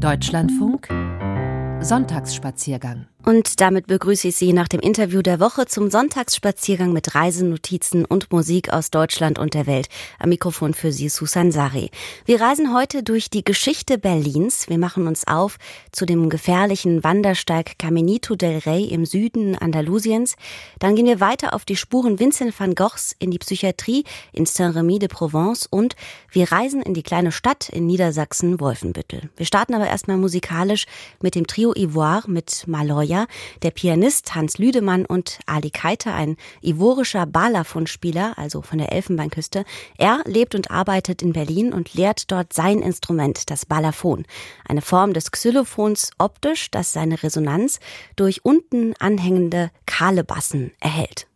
Deutschlandfunk Sonntagsspaziergang und damit begrüße ich Sie nach dem Interview der Woche zum Sonntagsspaziergang mit Reisenotizen und Musik aus Deutschland und der Welt. Am Mikrofon für Sie Susan Sari. Wir reisen heute durch die Geschichte Berlins. Wir machen uns auf zu dem gefährlichen Wandersteig Caminito del Rey im Süden Andalusiens. Dann gehen wir weiter auf die Spuren Vincent van Goghs in die Psychiatrie in Saint-Remy de Provence und wir reisen in die kleine Stadt in Niedersachsen Wolfenbüttel. Wir starten aber erstmal musikalisch mit dem Trio Ivoire mit Maloya Jahr. Der Pianist Hans Lüdemann und Ali Keiter, ein ivorischer Balafon-Spieler, also von der Elfenbeinküste. Er lebt und arbeitet in Berlin und lehrt dort sein Instrument, das Balafon. Eine Form des Xylophons optisch, das seine Resonanz durch unten anhängende kahle Bassen erhält.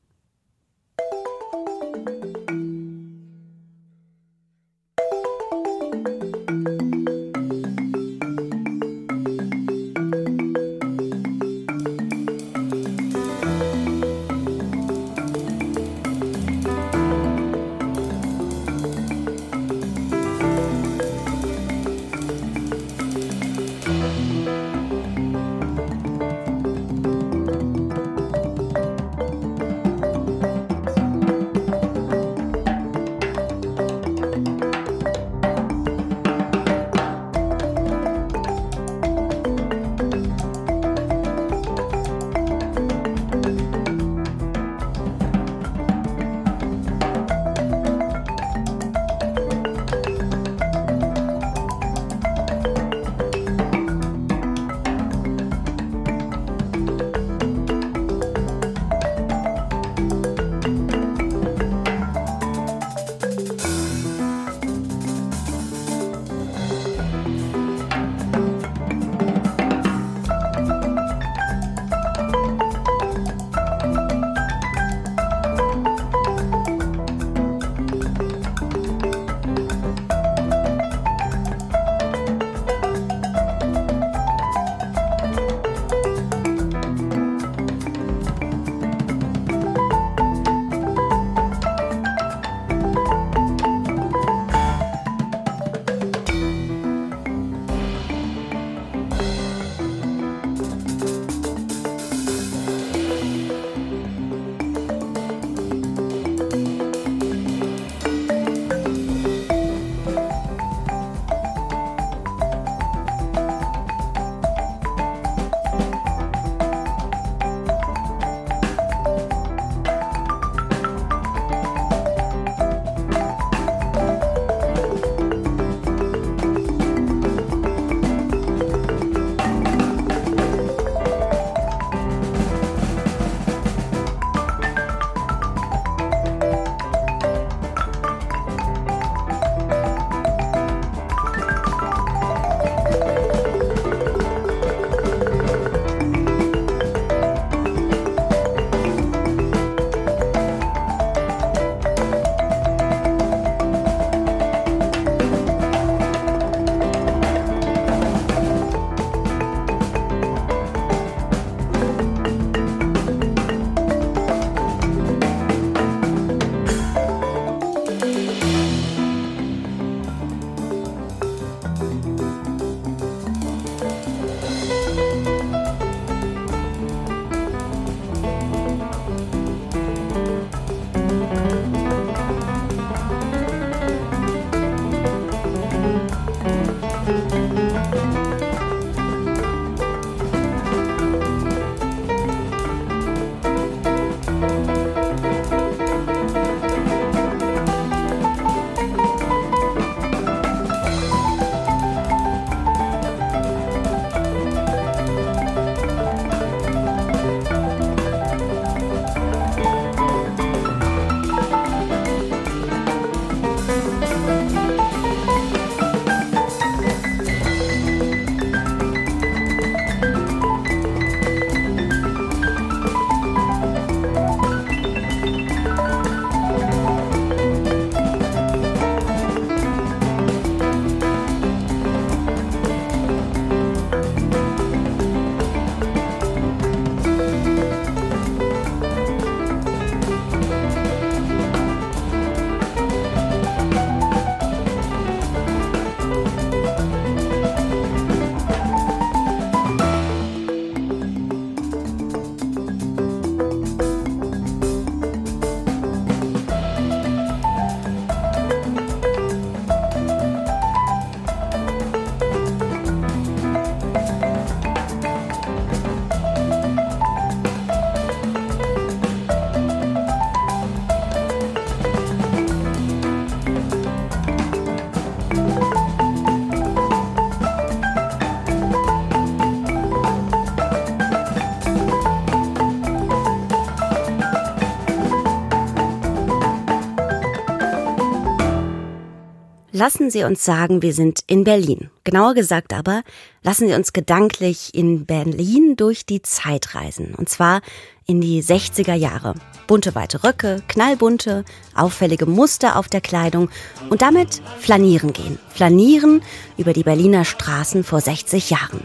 Lassen Sie uns sagen, wir sind in Berlin. Genauer gesagt aber, lassen Sie uns gedanklich in Berlin durch die Zeit reisen. Und zwar in die 60er Jahre. Bunte weite Röcke, knallbunte, auffällige Muster auf der Kleidung und damit flanieren gehen. Flanieren über die Berliner Straßen vor 60 Jahren.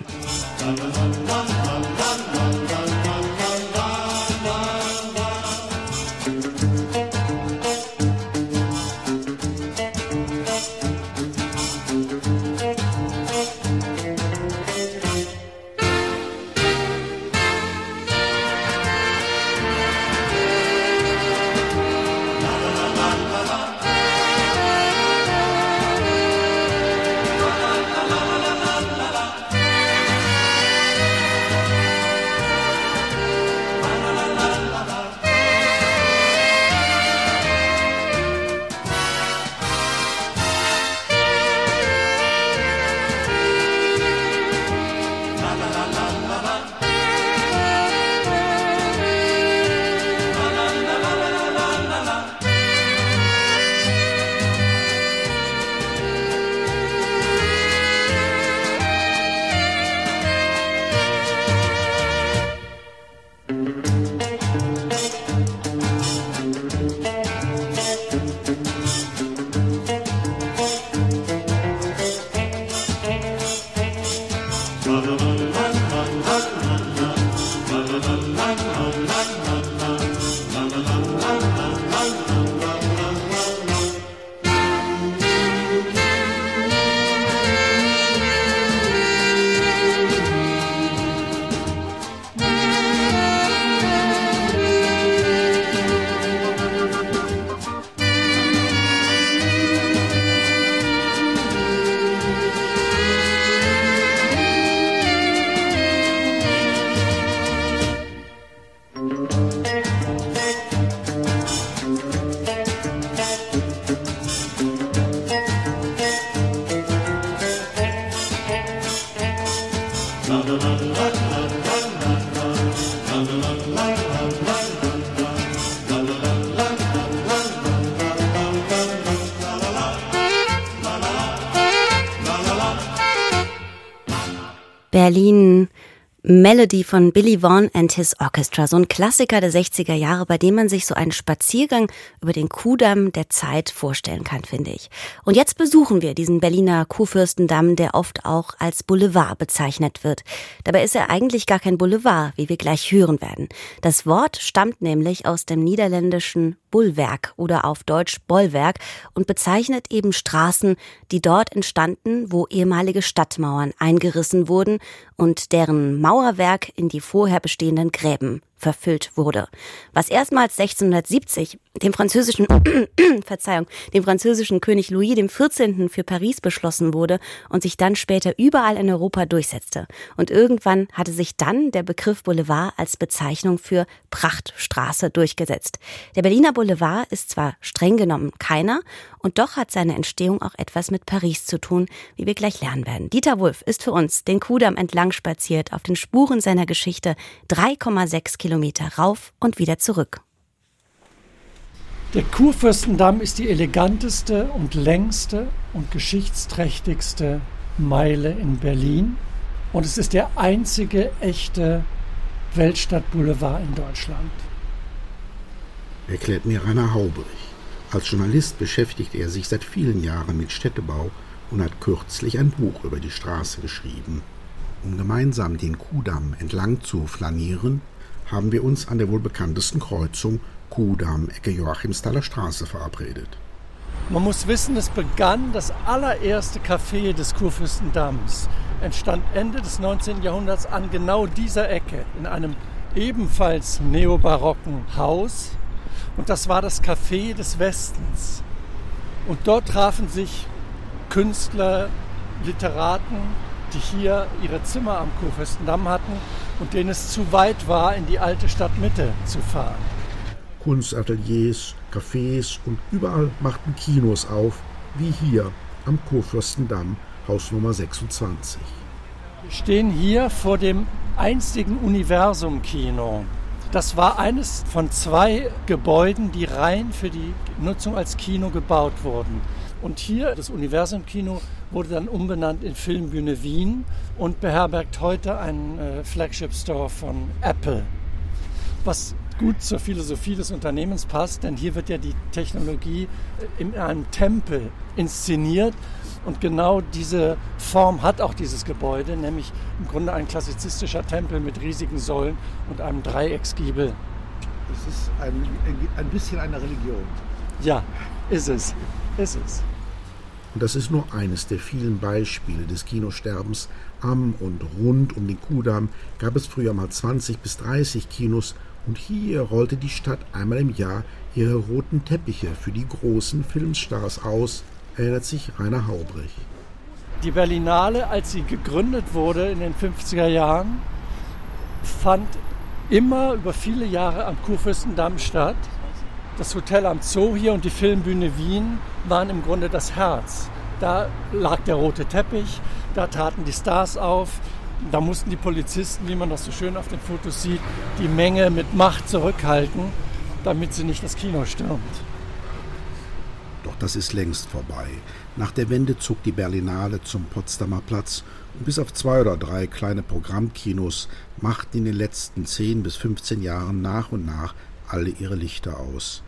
Berlin Melody von Billy Vaughan and His Orchestra, so ein Klassiker der 60er Jahre, bei dem man sich so einen Spaziergang über den Kuhdamm der Zeit vorstellen kann, finde ich. Und jetzt besuchen wir diesen Berliner Kuhfürstendamm, der oft auch als Boulevard bezeichnet wird. Dabei ist er eigentlich gar kein Boulevard, wie wir gleich hören werden. Das Wort stammt nämlich aus dem niederländischen Bullwerk oder auf Deutsch Bollwerk und bezeichnet eben Straßen, die dort entstanden, wo ehemalige Stadtmauern eingerissen wurden und deren Mauerwerk in die vorher bestehenden Gräben verfüllt wurde. Was erstmals 1670 dem französischen, Verzeihung, dem französischen König Louis XIV. für Paris beschlossen wurde und sich dann später überall in Europa durchsetzte. Und irgendwann hatte sich dann der Begriff Boulevard als Bezeichnung für Prachtstraße durchgesetzt. Der Berliner Boulevard ist zwar streng genommen keiner, und doch hat seine Entstehung auch etwas mit Paris zu tun, wie wir gleich lernen werden. Dieter Wulff ist für uns den Kudamm entlang spaziert, auf den Spuren seiner Geschichte 3,6 Kilometer rauf und wieder zurück. Der Kurfürstendamm ist die eleganteste und längste und geschichtsträchtigste Meile in Berlin und es ist der einzige echte Weltstadtboulevard in Deutschland. Erklärt mir Rainer Haubrich. Als Journalist beschäftigt er sich seit vielen Jahren mit Städtebau und hat kürzlich ein Buch über die Straße geschrieben. Um gemeinsam den Kudamm entlang zu flanieren, haben wir uns an der wohl bekanntesten Kreuzung Kudamm Ecke Joachimsthaler Straße verabredet. Man muss wissen, es begann das allererste Café des Kurfürstendamms. Entstand Ende des 19. Jahrhunderts an genau dieser Ecke in einem ebenfalls neobarocken Haus und das war das Café des Westens. Und dort trafen sich Künstler, Literaten, die hier ihre Zimmer am Kurfürstendamm hatten und denen es zu weit war, in die alte Stadtmitte zu fahren. Kunstateliers, Cafés und überall machten Kinos auf, wie hier am Kurfürstendamm, Haus Nummer 26. Wir stehen hier vor dem einstigen Universum-Kino. Das war eines von zwei Gebäuden, die rein für die Nutzung als Kino gebaut wurden. Und hier, das Universum-Kino, wurde dann umbenannt in Filmbühne Wien und beherbergt heute einen äh, Flagship-Store von Apple. Was gut zur Philosophie des Unternehmens passt, denn hier wird ja die Technologie äh, in einem Tempel inszeniert. Und genau diese Form hat auch dieses Gebäude, nämlich im Grunde ein klassizistischer Tempel mit riesigen Säulen und einem Dreiecksgiebel. Das ist ein, ein bisschen eine Religion. Ja, ist es. Ist es. Und das ist nur eines der vielen Beispiele des Kinosterbens. Am und rund um den Kudamm gab es früher mal 20 bis 30 Kinos und hier rollte die Stadt einmal im Jahr ihre roten Teppiche für die großen Filmstars aus, erinnert sich Rainer Haubrich. Die Berlinale, als sie gegründet wurde in den 50er Jahren, fand immer über viele Jahre am Kurfürstendamm statt. Das Hotel am Zoo hier und die Filmbühne Wien waren im Grunde das Herz. Da lag der rote Teppich, da traten die Stars auf, da mussten die Polizisten, wie man das so schön auf den Fotos sieht, die Menge mit Macht zurückhalten, damit sie nicht das Kino stürmt. Doch das ist längst vorbei. Nach der Wende zog die Berlinale zum Potsdamer Platz und bis auf zwei oder drei kleine Programmkinos machten in den letzten zehn bis 15 Jahren nach und nach alle ihre Lichter aus.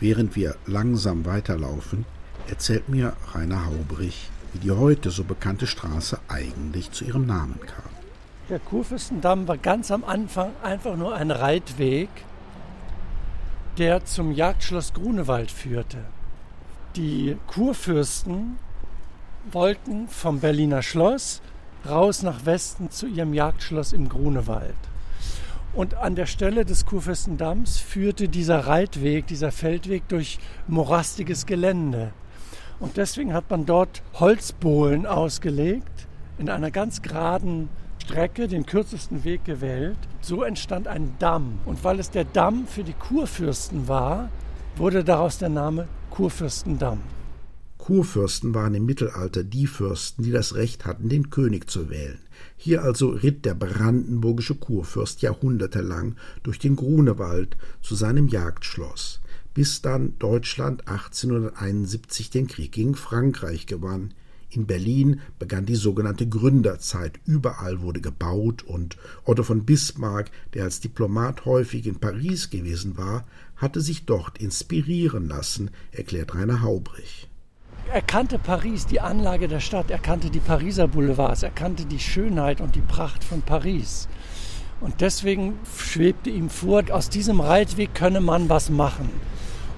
Während wir langsam weiterlaufen, erzählt mir Rainer Haubrich, wie die heute so bekannte Straße eigentlich zu ihrem Namen kam. Der Kurfürstendamm war ganz am Anfang einfach nur ein Reitweg, der zum Jagdschloss Grunewald führte. Die Kurfürsten wollten vom Berliner Schloss raus nach Westen zu ihrem Jagdschloss im Grunewald. Und an der Stelle des Kurfürstendamms führte dieser Reitweg, dieser Feldweg durch morastiges Gelände. Und deswegen hat man dort Holzbohlen ausgelegt, in einer ganz geraden Strecke, den kürzesten Weg gewählt. So entstand ein Damm. Und weil es der Damm für die Kurfürsten war, wurde daraus der Name Kurfürstendamm. Kurfürsten waren im Mittelalter die Fürsten, die das Recht hatten, den König zu wählen. Hier also ritt der brandenburgische Kurfürst jahrhundertelang durch den Grunewald zu seinem Jagdschloss, bis dann Deutschland 1871 den Krieg gegen Frankreich gewann. In Berlin begann die sogenannte Gründerzeit. Überall wurde gebaut und Otto von Bismarck, der als Diplomat häufig in Paris gewesen war, hatte sich dort inspirieren lassen, erklärt Rainer Haubrich. Er kannte Paris, die Anlage der Stadt, er kannte die Pariser Boulevards, er kannte die Schönheit und die Pracht von Paris. Und deswegen schwebte ihm vor, aus diesem Reitweg könne man was machen.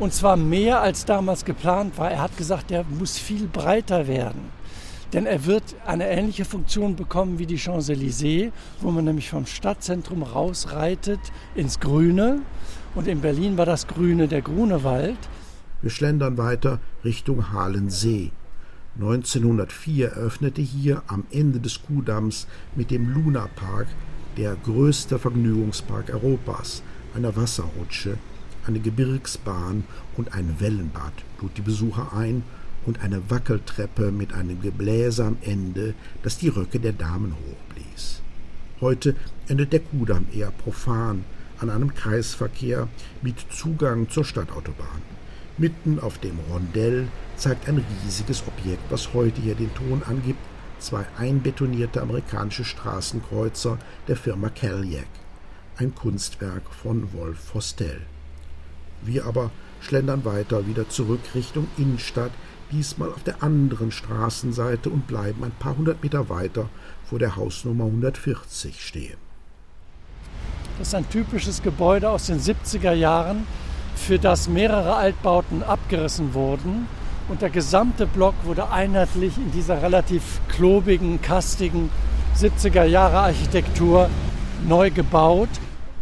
Und zwar mehr als damals geplant war. Er hat gesagt, der muss viel breiter werden. Denn er wird eine ähnliche Funktion bekommen wie die Champs-Élysées, wo man nämlich vom Stadtzentrum rausreitet ins Grüne. Und in Berlin war das Grüne der Grunewald. Wir schlendern weiter Richtung Halensee. 1904 eröffnete hier am Ende des Kuhdamms mit dem Luna Park der größte Vergnügungspark Europas, eine Wasserrutsche, eine Gebirgsbahn und ein Wellenbad lud die Besucher ein und eine Wackeltreppe mit einem Gebläse am Ende, das die Röcke der Damen hochblies. Heute endet der Kudamm eher profan an einem Kreisverkehr mit Zugang zur Stadtautobahn. Mitten auf dem Rondell zeigt ein riesiges Objekt, was heute hier den Ton angibt, zwei einbetonierte amerikanische Straßenkreuzer der Firma Cadillac, ein Kunstwerk von Wolf Fostel. Wir aber schlendern weiter wieder zurück Richtung Innenstadt, diesmal auf der anderen Straßenseite und bleiben ein paar hundert Meter weiter vor der Hausnummer 140 stehen. Das ist ein typisches Gebäude aus den 70er Jahren, für das mehrere Altbauten abgerissen wurden. Und der gesamte Block wurde einheitlich in dieser relativ klobigen, kastigen 70er Jahre Architektur neu gebaut.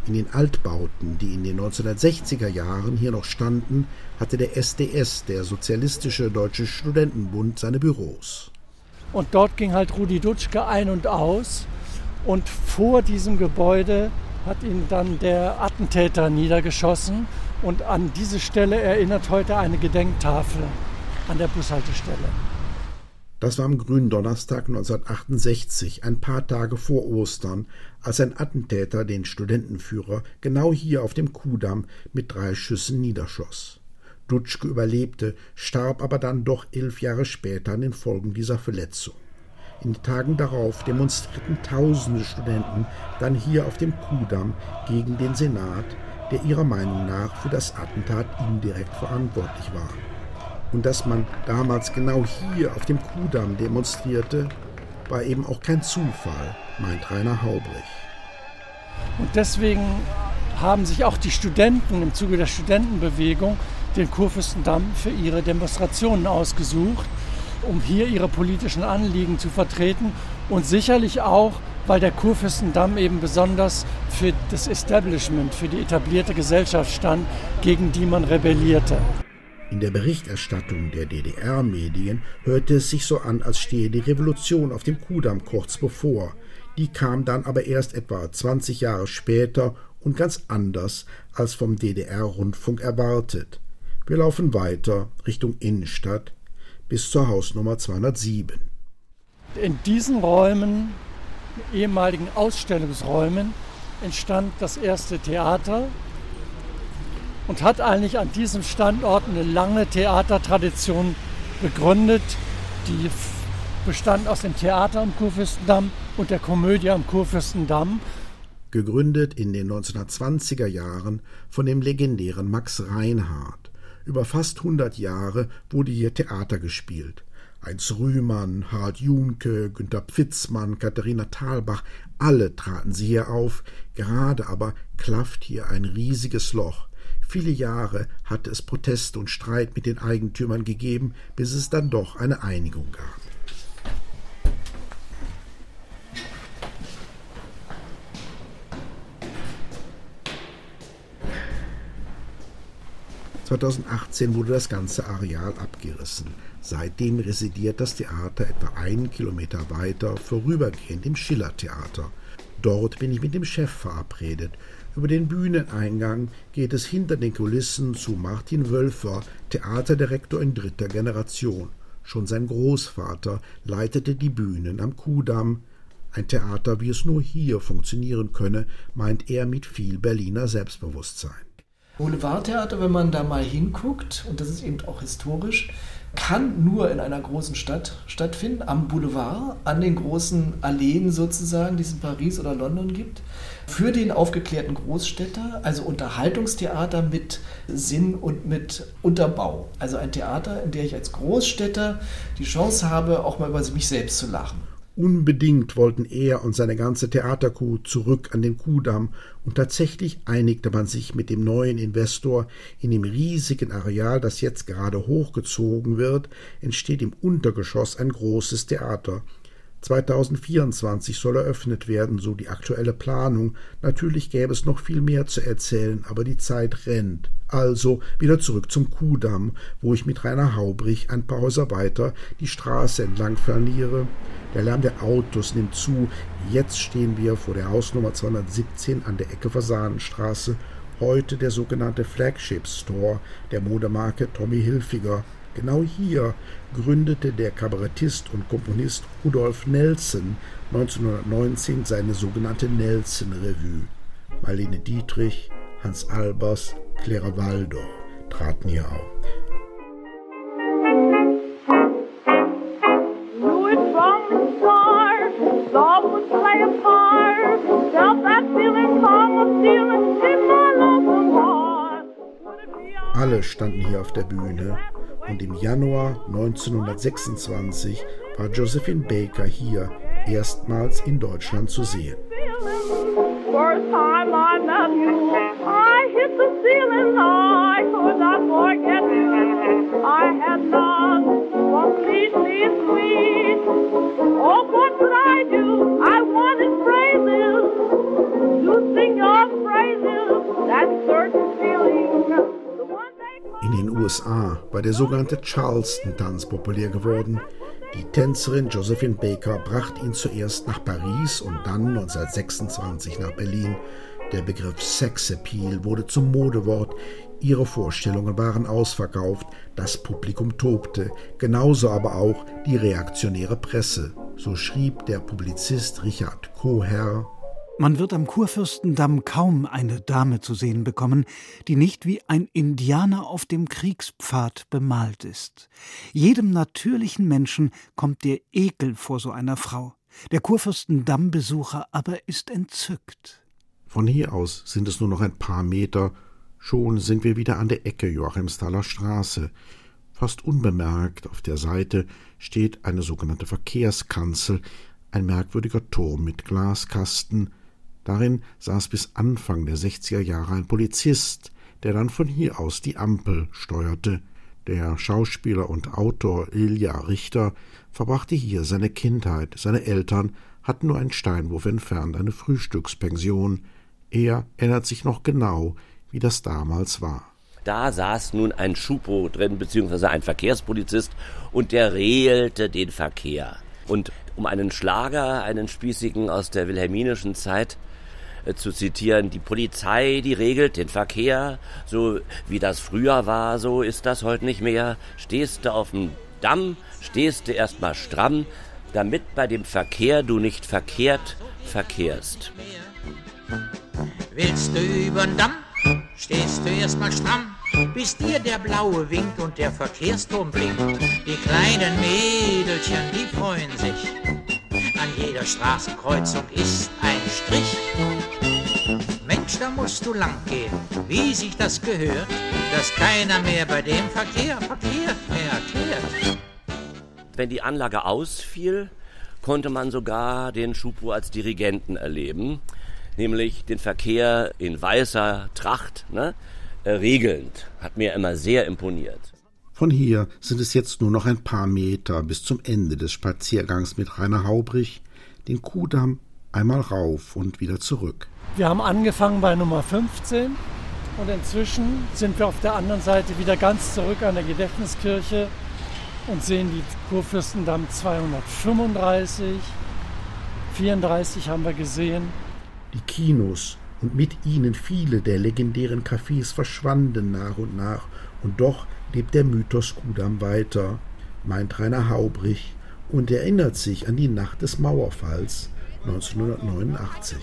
In den Altbauten, die in den 1960er Jahren hier noch standen, hatte der SDS, der Sozialistische Deutsche Studentenbund, seine Büros. Und dort ging halt Rudi Dutschke ein und aus. Und vor diesem Gebäude hat ihn dann der Attentäter niedergeschossen. Und an diese Stelle erinnert heute eine Gedenktafel an der Bushaltestelle. Das war am grünen Donnerstag 1968, ein paar Tage vor Ostern, als ein Attentäter den Studentenführer genau hier auf dem Kudamm mit drei Schüssen niederschoss. Dutschke überlebte, starb aber dann doch elf Jahre später an den Folgen dieser Verletzung. In den Tagen darauf demonstrierten tausende Studenten dann hier auf dem Kudamm gegen den Senat, der ihrer Meinung nach für das Attentat indirekt verantwortlich war. Und dass man damals genau hier auf dem Kudamm demonstrierte, war eben auch kein Zufall, meint Rainer Haubrich. Und deswegen haben sich auch die Studenten im Zuge der Studentenbewegung den Kurfürstendamm für ihre Demonstrationen ausgesucht, um hier ihre politischen Anliegen zu vertreten und sicherlich auch, weil der Kurfürstendamm eben besonders für das Establishment, für die etablierte Gesellschaft stand, gegen die man rebellierte. In der Berichterstattung der DDR-Medien hörte es sich so an, als stehe die Revolution auf dem Kudamm kurz bevor. Die kam dann aber erst etwa 20 Jahre später und ganz anders als vom DDR-Rundfunk erwartet. Wir laufen weiter Richtung Innenstadt bis zur Hausnummer 207. In diesen Räumen, ehemaligen Ausstellungsräumen, entstand das erste Theater und hat eigentlich an diesem Standort eine lange Theatertradition begründet, die bestand aus dem Theater am Kurfürstendamm und der Komödie am Kurfürstendamm. Gegründet in den 1920er Jahren von dem legendären Max Reinhardt. Über fast 100 Jahre wurde hier Theater gespielt. Heinz Rühmann, Harald Junke, Günter Pfitzmann, Katharina Thalbach, alle traten sie hier auf, gerade aber klafft hier ein riesiges Loch. Viele Jahre hatte es Proteste und Streit mit den Eigentümern gegeben, bis es dann doch eine Einigung gab. (2018) wurde das ganze Areal abgerissen. Seitdem residiert das Theater etwa einen Kilometer weiter vorübergehend im Schillertheater. Dort bin ich mit dem Chef verabredet. Über den Bühneneingang geht es hinter den Kulissen zu Martin Wölfer, Theaterdirektor in dritter Generation. Schon sein Großvater leitete die Bühnen am Kudamm. Ein Theater, wie es nur hier funktionieren könne, meint er mit viel Berliner Selbstbewusstsein. Boulevardtheater, wenn man da mal hinguckt, und das ist eben auch historisch, kann nur in einer großen Stadt stattfinden, am Boulevard, an den großen Alleen sozusagen, die es in Paris oder London gibt. Für den aufgeklärten Großstädter, also Unterhaltungstheater mit Sinn und mit Unterbau. Also ein Theater, in dem ich als Großstädter die Chance habe, auch mal über mich selbst zu lachen. Unbedingt wollten er und seine ganze Theaterkuh zurück an den Kuhdamm und tatsächlich einigte man sich mit dem neuen Investor in dem riesigen Areal, das jetzt gerade hochgezogen wird, entsteht im Untergeschoss ein großes Theater. 2024 soll eröffnet werden, so die aktuelle Planung. Natürlich gäbe es noch viel mehr zu erzählen, aber die Zeit rennt. Also wieder zurück zum Kuhdamm, wo ich mit Rainer Haubrich ein paar Häuser weiter die Straße entlang flaniere. Der Lärm der Autos nimmt zu. Jetzt stehen wir vor der Hausnummer 217 an der Ecke Fasanenstraße. Heute der sogenannte Flagship Store der Modemarke Tommy Hilfiger. Genau hier gründete der Kabarettist und Komponist Rudolf Nelson 1919 seine sogenannte Nelson Revue. Marlene Dietrich, Hans Albers, Clara Waldor traten hier auf. Alle standen hier auf der Bühne und im Januar 1926 war Josephine Baker hier erstmals in Deutschland zu sehen. In den USA war der sogenannte Charleston-Tanz populär geworden. Die Tänzerin Josephine Baker brachte ihn zuerst nach Paris und dann 1926 nach Berlin. Der Begriff Sexappeal wurde zum Modewort. Ihre Vorstellungen waren ausverkauft, das Publikum tobte, genauso aber auch die reaktionäre Presse. So schrieb der Publizist Richard Koher Man wird am Kurfürstendamm kaum eine Dame zu sehen bekommen, die nicht wie ein Indianer auf dem Kriegspfad bemalt ist. Jedem natürlichen Menschen kommt der Ekel vor so einer Frau. Der Kurfürstendamm-Besucher aber ist entzückt. Von hier aus sind es nur noch ein paar Meter, schon sind wir wieder an der Ecke Joachimsthaler Straße. Fast unbemerkt auf der Seite steht eine sogenannte Verkehrskanzel, ein merkwürdiger Turm mit Glaskasten, Darin saß bis Anfang der 60er Jahre ein Polizist, der dann von hier aus die Ampel steuerte. Der Schauspieler und Autor Ilja Richter verbrachte hier seine Kindheit. Seine Eltern hatten nur einen Steinwurf entfernt eine Frühstückspension. Er erinnert sich noch genau, wie das damals war. Da saß nun ein Schupo drin, beziehungsweise ein Verkehrspolizist, und der regelte den Verkehr. Und um einen Schlager, einen spießigen aus der wilhelminischen Zeit, zu zitieren, die Polizei, die regelt den Verkehr, so wie das früher war, so ist das heute nicht mehr. Stehst du auf dem Damm, stehst du erstmal stramm, damit bei dem Verkehr du nicht verkehrt verkehrst. Willst du übern Damm, stehst du erstmal stramm, bis dir der Blaue winkt und der Verkehrsturm blinkt. Die kleinen Mädelchen, die freuen sich. An jeder Straßenkreuzung ist ein Strich. Mensch, da musst du lang gehen, wie sich das gehört, dass keiner mehr bei dem Verkehr, Verkehr mehr. Wenn die Anlage ausfiel, konnte man sogar den Schupo als Dirigenten erleben, nämlich den Verkehr in weißer Tracht, ne, äh, regelnd. Hat mir immer sehr imponiert. Von hier sind es jetzt nur noch ein paar Meter bis zum Ende des Spaziergangs mit Rainer Haubrich, den Kudamm einmal rauf und wieder zurück. Wir haben angefangen bei Nummer 15 und inzwischen sind wir auf der anderen Seite wieder ganz zurück an der Gedächtniskirche und sehen die Kurfürstendamm 235, 34 haben wir gesehen. Die Kinos und mit ihnen viele der legendären Cafés verschwanden nach und nach und doch lebt der Mythos Kudam weiter, meint Rainer Haubrich und erinnert sich an die Nacht des Mauerfalls 1989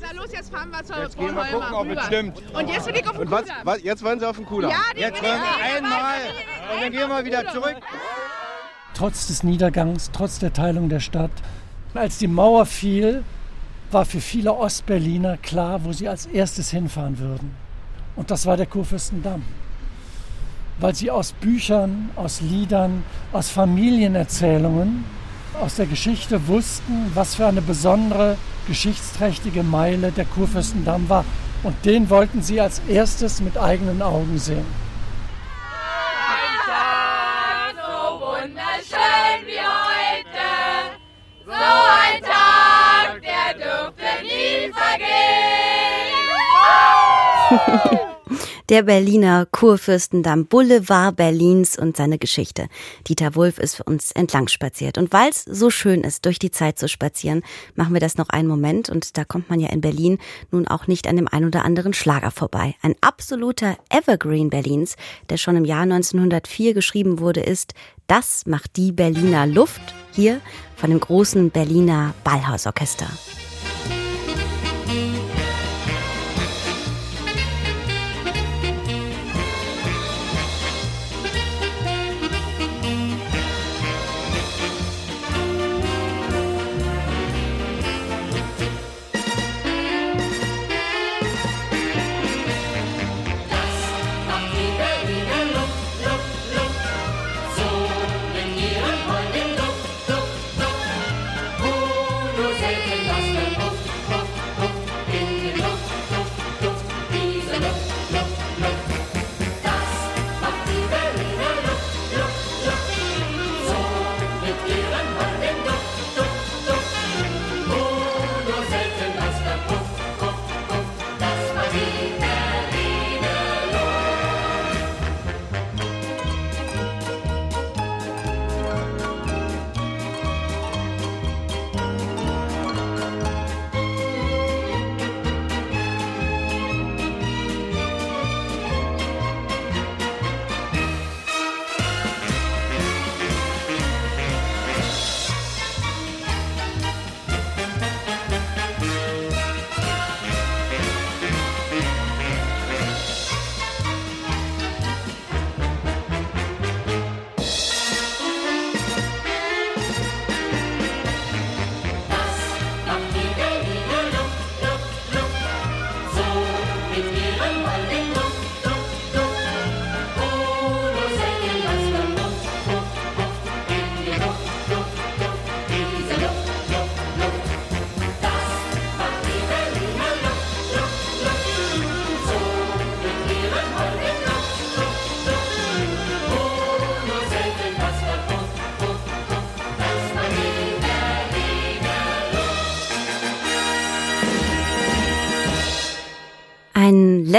sag los, jetzt fahren wir zur Jetzt gehen wir gucken, ob es stimmt. Und jetzt will ich auf den Und was, was, jetzt wollen Sie auf den Kudamm? Ja, Jetzt wollen jeden einmal und dann gehen wir wieder zurück. Trotz des Niedergangs, trotz der Teilung der Stadt, als die Mauer fiel, war für viele Ostberliner klar, wo sie als erstes hinfahren würden. Und das war der Kurfürstendamm. Weil sie aus Büchern, aus Liedern, aus Familienerzählungen, aus der Geschichte wussten, was für eine besondere geschichtsträchtige Meile der Kurfürstendamm war. Und den wollten sie als erstes mit eigenen Augen sehen. Ein Tag so wunderschön wie heute, so ein Tag, der dürfte nie vergehen. Der Berliner Kurfürstendamm, Boulevard Berlins und seine Geschichte. Dieter Wulff ist für uns entlang spaziert. Und weil es so schön ist, durch die Zeit zu spazieren, machen wir das noch einen Moment. Und da kommt man ja in Berlin nun auch nicht an dem ein oder anderen Schlager vorbei. Ein absoluter Evergreen Berlins, der schon im Jahr 1904 geschrieben wurde, ist Das macht die Berliner Luft. Hier von dem großen Berliner Ballhausorchester.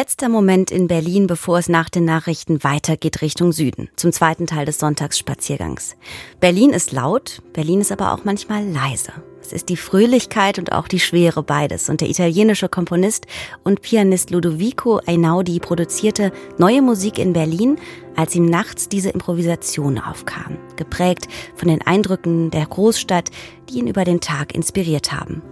Letzter Moment in Berlin, bevor es nach den Nachrichten weitergeht Richtung Süden, zum zweiten Teil des Sonntagsspaziergangs. Berlin ist laut, Berlin ist aber auch manchmal leise. Es ist die Fröhlichkeit und auch die Schwere beides. Und der italienische Komponist und Pianist Ludovico Einaudi produzierte neue Musik in Berlin, als ihm nachts diese Improvisation aufkam, geprägt von den Eindrücken der Großstadt, die ihn über den Tag inspiriert haben.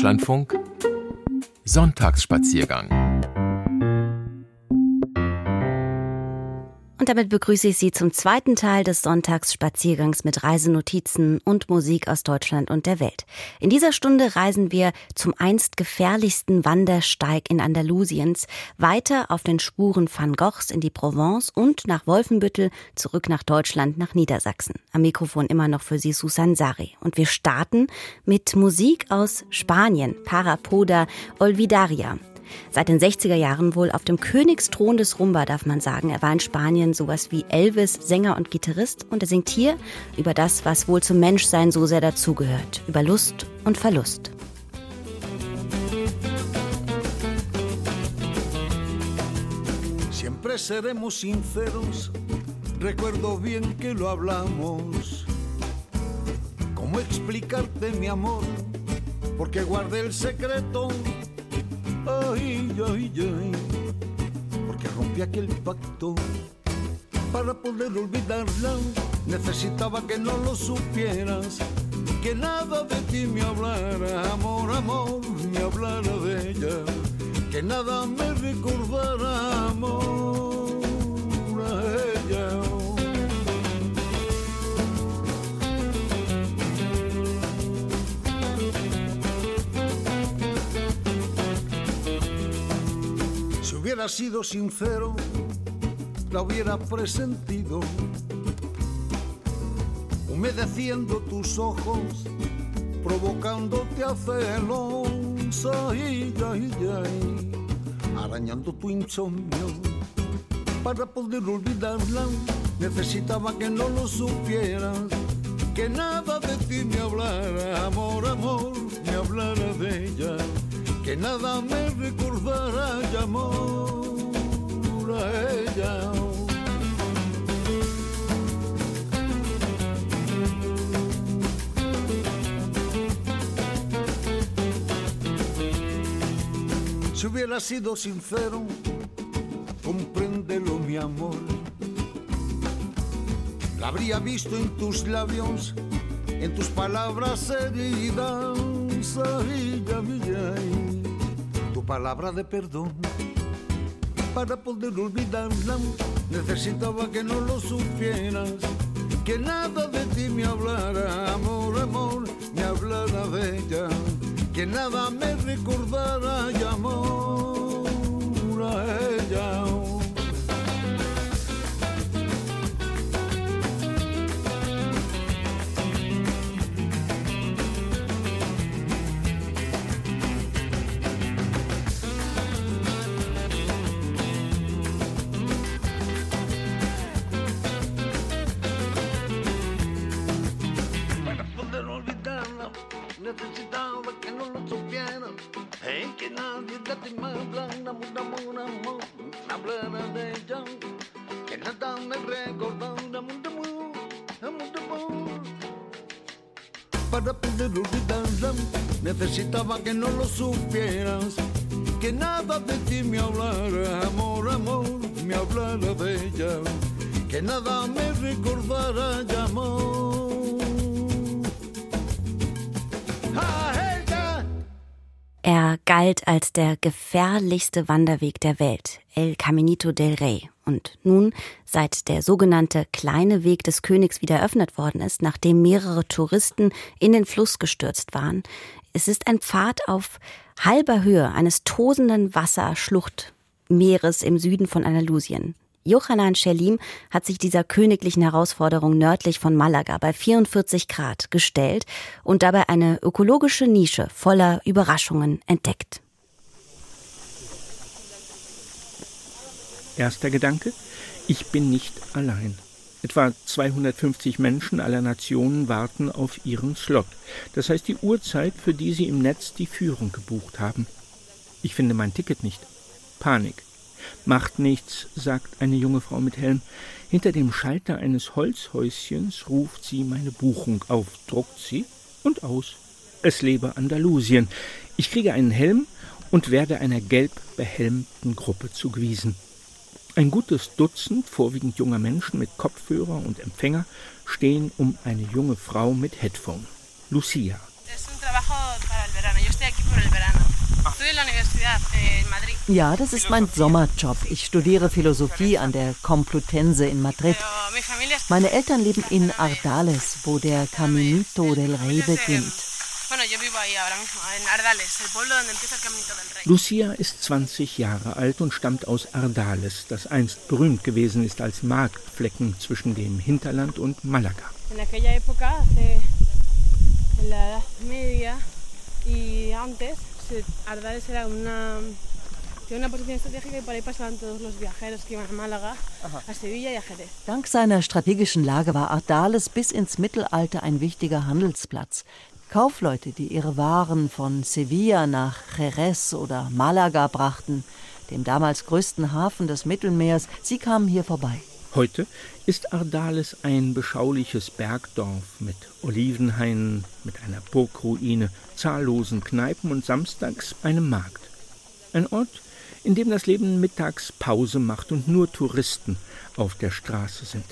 Deutschlandfunk. Sonntagsspaziergang damit begrüße ich Sie zum zweiten Teil des Sonntagsspaziergangs mit Reisenotizen und Musik aus Deutschland und der Welt. In dieser Stunde reisen wir zum einst gefährlichsten Wandersteig in Andalusiens, weiter auf den Spuren Van Goghs in die Provence und nach Wolfenbüttel zurück nach Deutschland, nach Niedersachsen. Am Mikrofon immer noch für Sie Susan Sari. Und wir starten mit Musik aus Spanien, Parapoda Olvidaria. Seit den 60er Jahren wohl auf dem Königsthron des Rumba, darf man sagen. Er war in Spanien sowas wie Elvis, Sänger und Gitarrist und er singt hier über das, was wohl zum Menschsein so sehr dazugehört, über Lust und Verlust. Siempre seremos sinceros, recuerdo bien que lo hablamos. ¿Cómo explicarte mi amor? Porque guardé el secreto ay, ay, ay, porque rompí aquel pacto para poder olvidarla. Necesitaba que no lo supieras, que nada de ti me hablara, amor, amor, me hablara de ella, que nada me recordara, amor, a ella. Hubiera sido sincero, la hubiera presentido, humedeciendo tus ojos, provocándote a celos, ay, ay, ay, arañando tu insomnio. Para poder olvidarla, necesitaba que no lo supieras, que nada de ti me hablara, amor, amor, me hablara de ella, que nada me recordara, y amor a ella. Si hubiera sido sincero, compréndelo mi amor. La habría visto en tus labios, en tus palabras heridas, tu palabra de perdón para poder olvidarla. Necesitaba que no lo supieras, que nada de ti me hablara, amor, amor, me hablara de ella, que nada me recordara, y amor a ella. Necesitaba que no lo supiera. Hey, que nadie de ti me hablara, amor, amor, amor, me hablara de ella. Que nada me recordara, amor, amor, amor, amor. Para poder olvidarla, necesitaba que no lo supieras. Que nada de ti me hablara, amor, amor, me hablara de ella. Que nada me recordara, amor. Er galt als der gefährlichste Wanderweg der Welt, El Caminito del Rey. Und nun, seit der sogenannte kleine Weg des Königs wieder eröffnet worden ist, nachdem mehrere Touristen in den Fluss gestürzt waren, es ist ein Pfad auf halber Höhe eines tosenden Wasserschluchtmeeres im Süden von Andalusien. Johanan Schelim hat sich dieser königlichen Herausforderung nördlich von Malaga bei 44 Grad gestellt und dabei eine ökologische Nische voller Überraschungen entdeckt. Erster Gedanke, ich bin nicht allein. Etwa 250 Menschen aller Nationen warten auf ihren Slot. Das heißt die Uhrzeit, für die sie im Netz die Führung gebucht haben. Ich finde mein Ticket nicht. Panik. Macht nichts, sagt eine junge Frau mit Helm. Hinter dem Schalter eines Holzhäuschens ruft sie meine Buchung auf, druckt sie und aus. Es lebe Andalusien. Ich kriege einen Helm und werde einer gelb behelmten Gruppe zugewiesen. Ein gutes Dutzend, vorwiegend junger Menschen mit Kopfhörer und Empfänger, stehen um eine junge Frau mit Headphone. Lucia. Es un trabajo para el verano. Yo estoy aquí por el verano. Estudio en la universidad eh, en Madrid. Ja, das ist mein Sommerjob. Ich studiere Philosophie an der Complutense in Madrid. Meine Eltern leben in Ardales, wo der Caminito del Rey beginnt. Lucia ist 20 Jahre alt und stammt aus Ardales, das einst berühmt gewesen ist als Marktflecken zwischen dem Hinterland und Malaga. En Ardales era una tiene una posición estratégica y por ahí pasaban todos los viajeros que iban a Málaga, a Sevilla y a Jerez. Dank seiner strategischen Lage war Ardales bis ins Mittelalter ein wichtiger Handelsplatz. Kaufleute, die ihre Waren von Sevilla nach Jerez oder Malaga brachten, dem damals größten Hafen des Mittelmeers, sie kamen hier vorbei. Heute ist Ardales ein beschauliches Bergdorf mit Olivenhainen, mit einer Burgruine, zahllosen Kneipen und samstags einem Markt. Ein Ort, in dem das Leben mittags Pause macht und nur Touristen auf der Straße sind.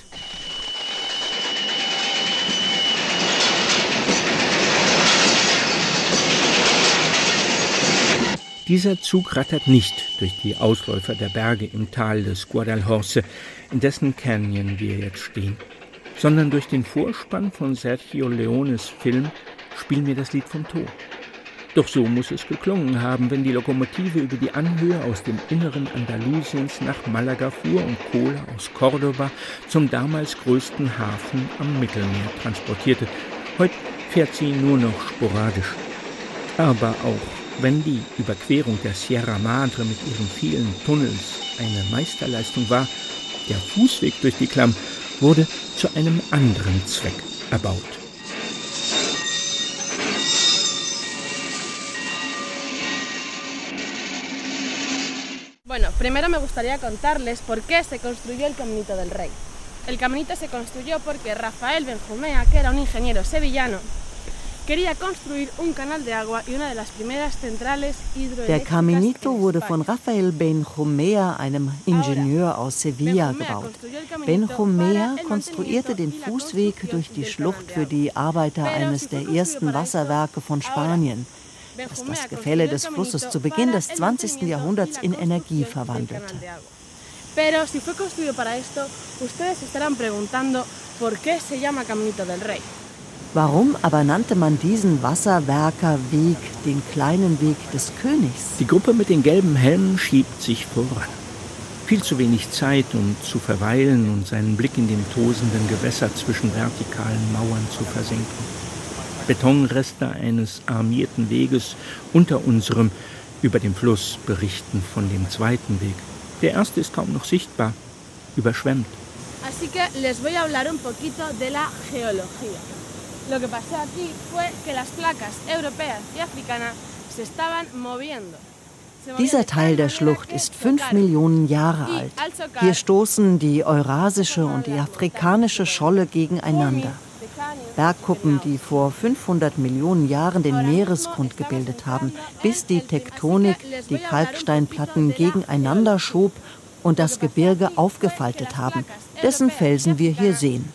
Dieser Zug rattert nicht durch die Ausläufer der Berge im Tal des Guadalhorce, in dessen Canyon wir jetzt stehen, sondern durch den Vorspann von Sergio Leones Film Spiel mir das Lied vom Tod. Doch so muss es geklungen haben, wenn die Lokomotive über die Anhöhe aus dem Inneren Andalusiens nach Malaga fuhr und Kohle aus Cordoba zum damals größten Hafen am Mittelmeer transportierte. Heute fährt sie nur noch sporadisch. Aber auch wenn die Überquerung der Sierra Madre mit ihren vielen Tunnels eine Meisterleistung war, Fußweg durch die Klamm wurde zu einem anderen Zweck erbaut. Bueno, primero me gustaría contarles por qué se construyó el Caminito del Rey. El caminito se construyó porque Rafael Benjumea, que era un ingeniero sevillano, Der Caminito wurde von Rafael Benjumea, einem Ingenieur aus Sevilla, gebaut. Benjumea konstruierte den Fußweg durch die Schlucht für die Arbeiter eines der ersten Wasserwerke von Spanien, das das Gefälle des Flusses zu Beginn des 20. Jahrhunderts in Energie verwandelte. Pero si fue construido para esto, ustedes estarán preguntando por qué se llama Caminito del Rey. Warum aber nannte man diesen Wasserwerkerweg den kleinen Weg des Königs? Die Gruppe mit den gelben Helmen schiebt sich voran. Viel zu wenig Zeit, um zu verweilen und seinen Blick in dem tosenden Gewässer zwischen vertikalen Mauern zu versenken. Betonreste eines armierten Weges unter unserem über dem Fluss berichten von dem zweiten Weg. Der erste ist kaum noch sichtbar, überschwemmt. Así que les voy a hablar un poquito de la geología. Lo que pasó aquí fue que las placas europeas y africanas se estaban moviendo. Dieser Teil der Schlucht ist fünf Millionen Jahre alt. Hier stoßen die eurasische und die afrikanische Scholle gegeneinander. Bergkuppen, die vor 500 Millionen Jahren den Meeresgrund gebildet haben, bis die Tektonik die Kalksteinplatten gegeneinander schob und das Gebirge aufgefaltet haben, dessen Felsen wir hier sehen.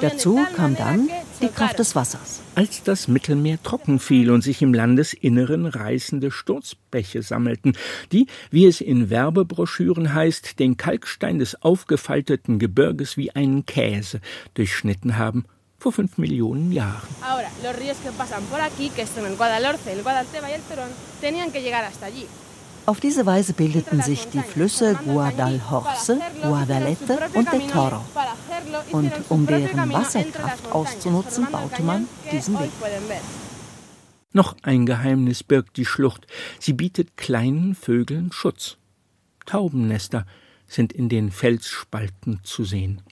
Dazu kam dann die Kraft des Wassers. Als das Mittelmeer trocken fiel und sich im Landesinneren reißende Sturzbäche sammelten, die, wie es in Werbebroschüren heißt, den Kalkstein des aufgefalteten Gebirges wie einen Käse durchschnitten haben, vor fünf Millionen Jahren. Ahora, los ríos que pasan por aquí, que son el Guadalhorce, el Guadalteba y el Torón, tenían que llegar hasta allí. Auf diese Weise bildeten sich die Flüsse Guadalhorce, Guadalete und de Toro. Und um deren Wasserkraft auszunutzen, baute man diesen Weg. Noch ein Geheimnis birgt die Schlucht. Sie bietet kleinen Vögeln Schutz. Taubennester sind in den Felsspalten zu sehen.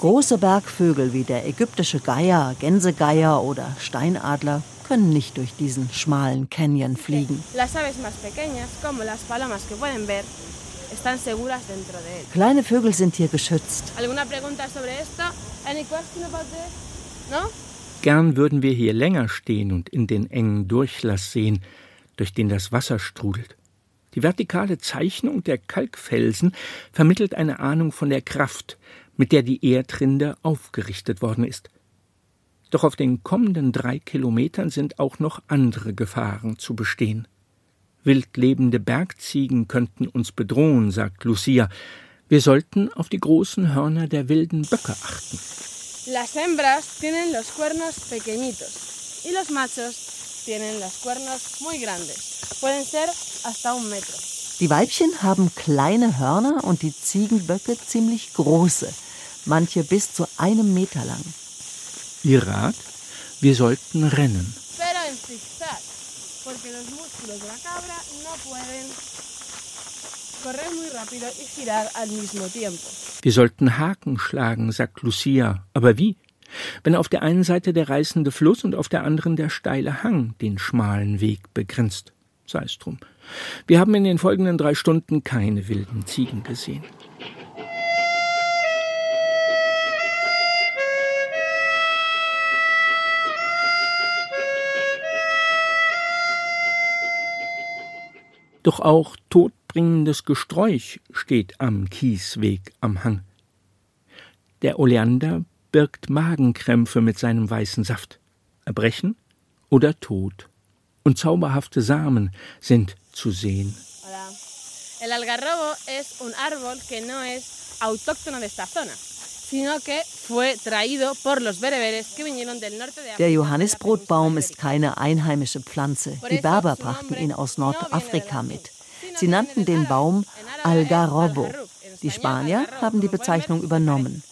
Große Bergvögel wie der ägyptische Geier, Gänsegeier oder Steinadler können nicht durch diesen schmalen Canyon fliegen. Kleine Vögel sind hier geschützt. Gern würden wir hier länger stehen und in den engen Durchlass sehen, durch den das Wasser strudelt. Die vertikale Zeichnung der Kalkfelsen vermittelt eine Ahnung von der Kraft, mit der die Erdrinde aufgerichtet worden ist. Doch auf den kommenden drei Kilometern sind auch noch andere Gefahren zu bestehen. Wildlebende Bergziegen könnten uns bedrohen, sagt Lucia. Wir sollten auf die großen Hörner der wilden Böcke achten. Las hembras tienen los cuernos pequeñitos y los machos tienen los cuernos muy grandes. Pueden ser hasta un metro. Die Weibchen haben kleine Hörner und die Ziegenböcke ziemlich große, manche bis zu einem Meter lang. Ihr Rat? Wir sollten rennen. Wir sollten Haken schlagen, sagt Lucia. Aber wie? Wenn auf der einen Seite der reißende Fluss und auf der anderen der steile Hang den schmalen Weg begrenzt. Sei es drum. Wir haben in den folgenden drei Stunden keine wilden Ziegen gesehen. Doch auch todbringendes Gesträuch steht am Kiesweg am Hang. Der Oleander birgt Magenkrämpfe mit seinem weißen Saft, Erbrechen oder Tod. Und zauberhafte Samen sind zu sehen. El algarrobo es un árbol que no es autóctono de esta zona. Der Johannisbrotbaum ist keine einheimische Pflanze. Die Berber brachten ihn aus Nordafrika mit. Sie nannten den Baum Algarrobo. Die Spanier haben die Bezeichnung übernommen.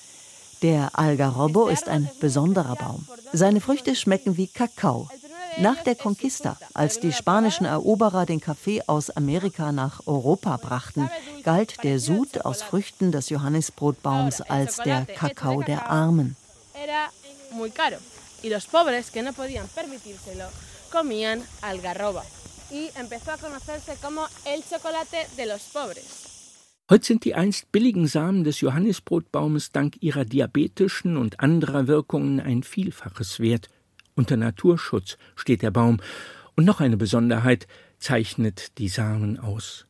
Der Algarrobo ist ein besonderer Baum. Seine Früchte schmecken wie Kakao. Nach der Conquista, als die spanischen Eroberer den Kaffee aus Amerika nach Europa brachten, galt der Sud aus Früchten des Johannisbrotbaums als der Kakao der Armen. Heute sind die einst billigen Samen des Johannisbrotbaumes dank ihrer diabetischen und anderer Wirkungen ein Vielfaches wert. Unter Naturschutz steht der Baum, und noch eine Besonderheit zeichnet die Samen aus.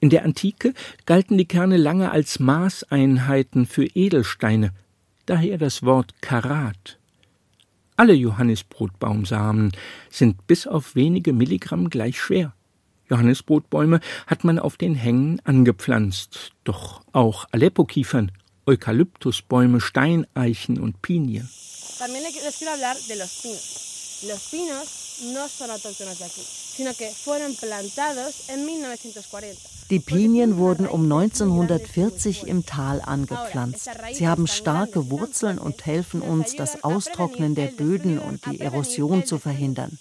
In der Antike galten die Kerne lange als Maßeinheiten für Edelsteine, daher das Wort Karat. Alle Johannisbrotbaumsamen sind bis auf wenige Milligramm gleich schwer. Johannisbrotbäume hat man auf den Hängen angepflanzt, doch auch Aleppo-Kiefern, Eukalyptusbäume, Steineichen und Pinien. También les quiero hablar de los pinos. Los pinos no son autóctonos de aquí, sino que fueron plantados en 1940. Die Pinien wurden um 1940 im Tal angepflanzt. Sie haben starke Wurzeln und helfen uns, das Austrocknen der Böden und die Erosion zu verhindern.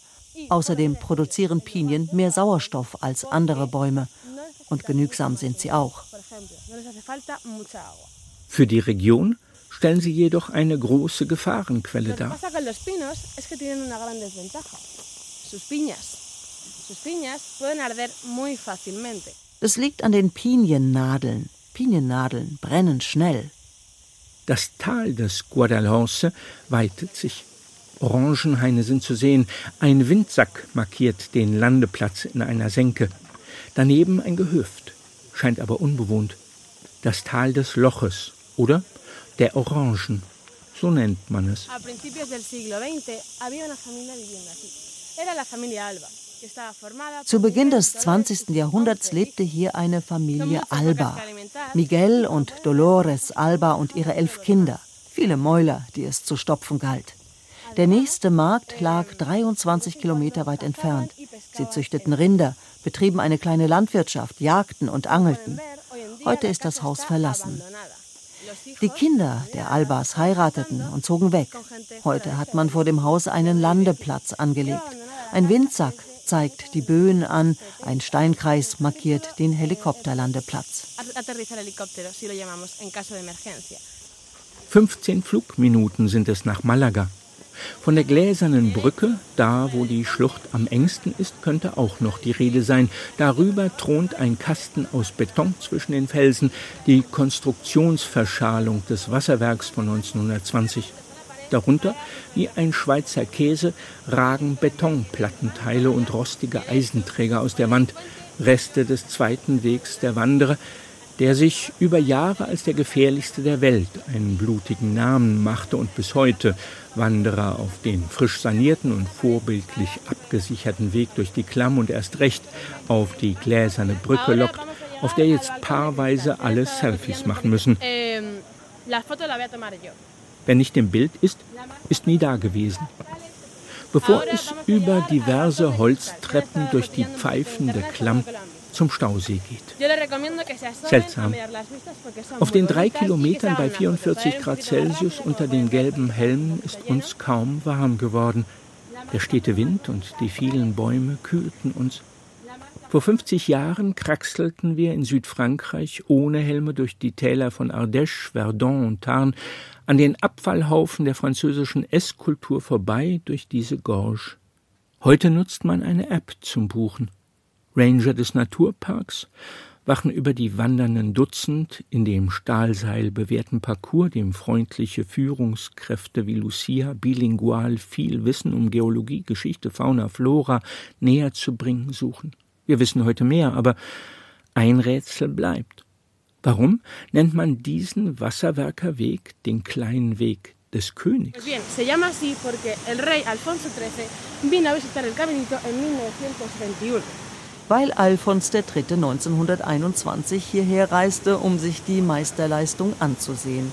Außerdem produzieren Pinien mehr Sauerstoff als andere Bäume. Und genügsam sind sie auch. Für die Region stellen sie jedoch eine große Gefahrenquelle dar. Das liegt an den Piniennadeln. Piniennadeln brennen schnell. Das Tal des Guadalhorce weitet sich. Orangenhaine sind zu sehen. Ein Windsack markiert den Landeplatz in einer Senke. Daneben ein Gehöft, scheint aber unbewohnt. Das Tal des Loches oder der Orangen, so nennt man es. Zu Beginn des 20. Jahrhunderts lebte hier eine Familie Alba. Miguel und Dolores Alba und ihre elf Kinder. Viele Mäuler, die es zu stopfen galt. Der nächste Markt lag 23 Kilometer weit entfernt. Sie züchteten Rinder, betrieben eine kleine Landwirtschaft, jagten und angelten. Heute ist das Haus verlassen. Die Kinder der Albas heirateten und zogen weg. Heute hat man vor dem Haus einen Landeplatz angelegt. Ein Windsack zeigt die Böen an, ein Steinkreis markiert den Helikopterlandeplatz. 15 Flugminuten sind es nach Malaga. Von der gläsernen Brücke, da wo die Schlucht am engsten ist, könnte auch noch die Rede sein. Darüber thront ein Kasten aus Beton zwischen den Felsen, die Konstruktionsverschalung des Wasserwerks von 1920. Darunter, wie ein Schweizer Käse, ragen Betonplattenteile und rostige Eisenträger aus der Wand, Reste des zweiten Wegs der Wanderer, der sich über Jahre als der gefährlichste der Welt einen blutigen Namen machte und bis heute Wanderer auf den frisch sanierten und vorbildlich abgesicherten Weg durch die Klamm und erst recht auf die gläserne Brücke lockt, auf der jetzt paarweise alle Selfies machen müssen. Wer nicht im Bild ist, ist nie da gewesen. Bevor es über diverse Holztreppen durch die pfeifende Klamm zum Stausee geht. Seltsam. Auf den drei Kilometern bei 44 Grad Celsius unter den gelben Helmen ist uns kaum warm geworden. Der stete Wind und die vielen Bäume kühlten uns. Vor 50 Jahren kraxelten wir in Südfrankreich ohne Helme durch die Täler von Ardèche, Verdun und Tarn an den Abfallhaufen der französischen Esskultur vorbei durch diese Gorge. Heute nutzt man eine App zum Buchen. Ranger des Naturparks wachen über die wandernden Dutzend in dem Stahlseil bewehrten Parcours, dem freundliche Führungskräfte wie Lucia bilingual viel Wissen um Geologie, Geschichte, Fauna, Flora näher zu bringen suchen. Wir wissen heute mehr, aber ein Rätsel bleibt. Warum nennt man diesen Wasserwerkerweg den kleinen Weg des Königs? Bien, se llama así porque el rey Alfonso XIII vino a visitar el caminito en 1921. Weil Alfons III. 1921 hierher reiste, um sich die Meisterleistung anzusehen.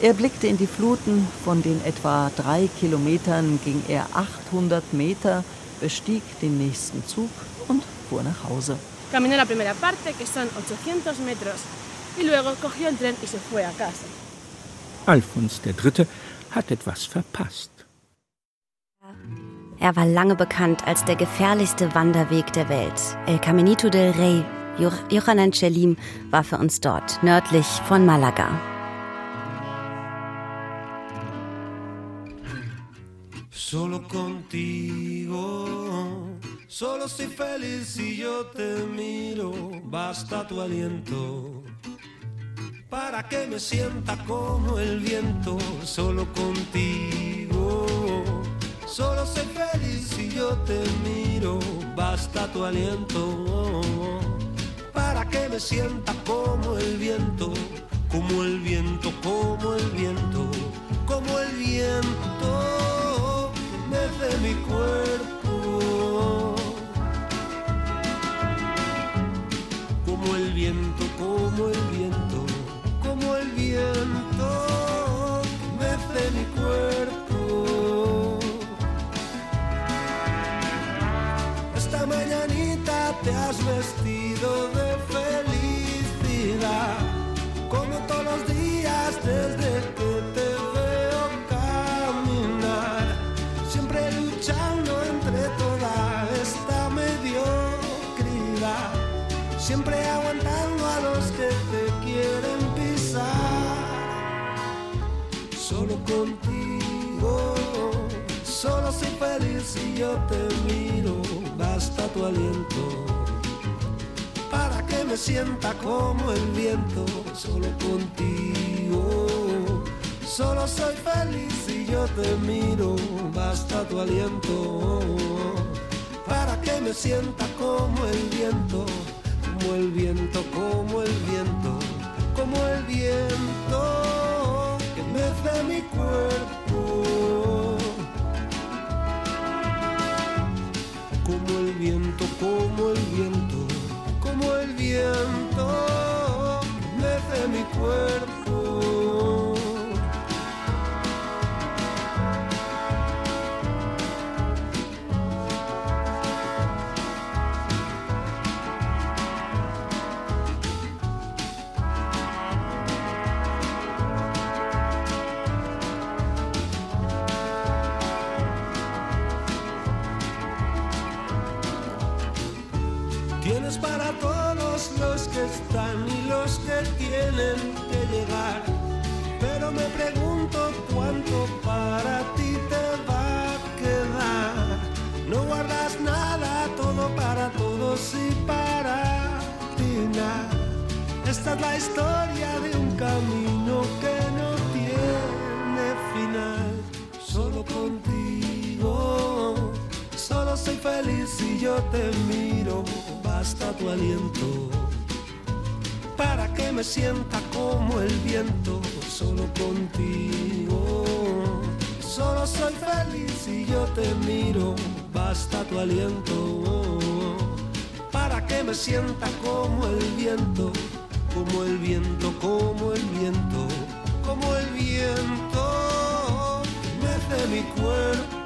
Er blickte in die Fluten, von den etwa drei Kilometern ging er 800 Meter, bestieg den nächsten Zug und fuhr nach Hause. Caminó la primera parte, que son 800 metros, y luego cogió el tren y se fue a casa. Alfons III. hat etwas verpasst. Er war lange bekannt als der gefährlichste Wanderweg der Welt. El Caminito del Rey, Jo- Johanan Celim, war für uns dort, nördlich von Malaga. Solo contigo, solo soy feliz si yo te miro, basta tu aliento. Para que me sienta como el viento, solo contigo. Solo soy feliz si yo te miro, basta tu aliento. Para que me sienta como el viento, como el viento, como el viento, como el viento desde mi cuerpo. Como el viento, como el viento, como el viento te has vestido de felicidad, como todos los días desde que te veo caminar, siempre luchando entre toda esta mediocridad, siempre aguantando a los que te quieren pisar, solo contigo. Solo soy feliz si yo te miro, basta tu aliento para que me sienta como el viento, solo contigo. Solo soy feliz si yo te miro, basta tu aliento para que me sienta como el viento, como el viento, como el viento, como el viento que mece mi cuerpo. Como el viento, como el viento, como el viento desde mi cuerpo. Tienes para todos los que están y los que tienen que llegar. Pero me pregunto cuánto para ti te va a quedar. No guardas nada, todo para todos y para ti nada. Esta es la historia de un camino que no tiene final. Solo contigo, solo soy feliz si yo te miro, basta tu aliento. Para que me sienta como el viento, solo contigo. Solo soy feliz si yo te miro, basta tu aliento. Para que me sienta como el viento, como el viento, como el viento, como el viento mece mi cuerpo.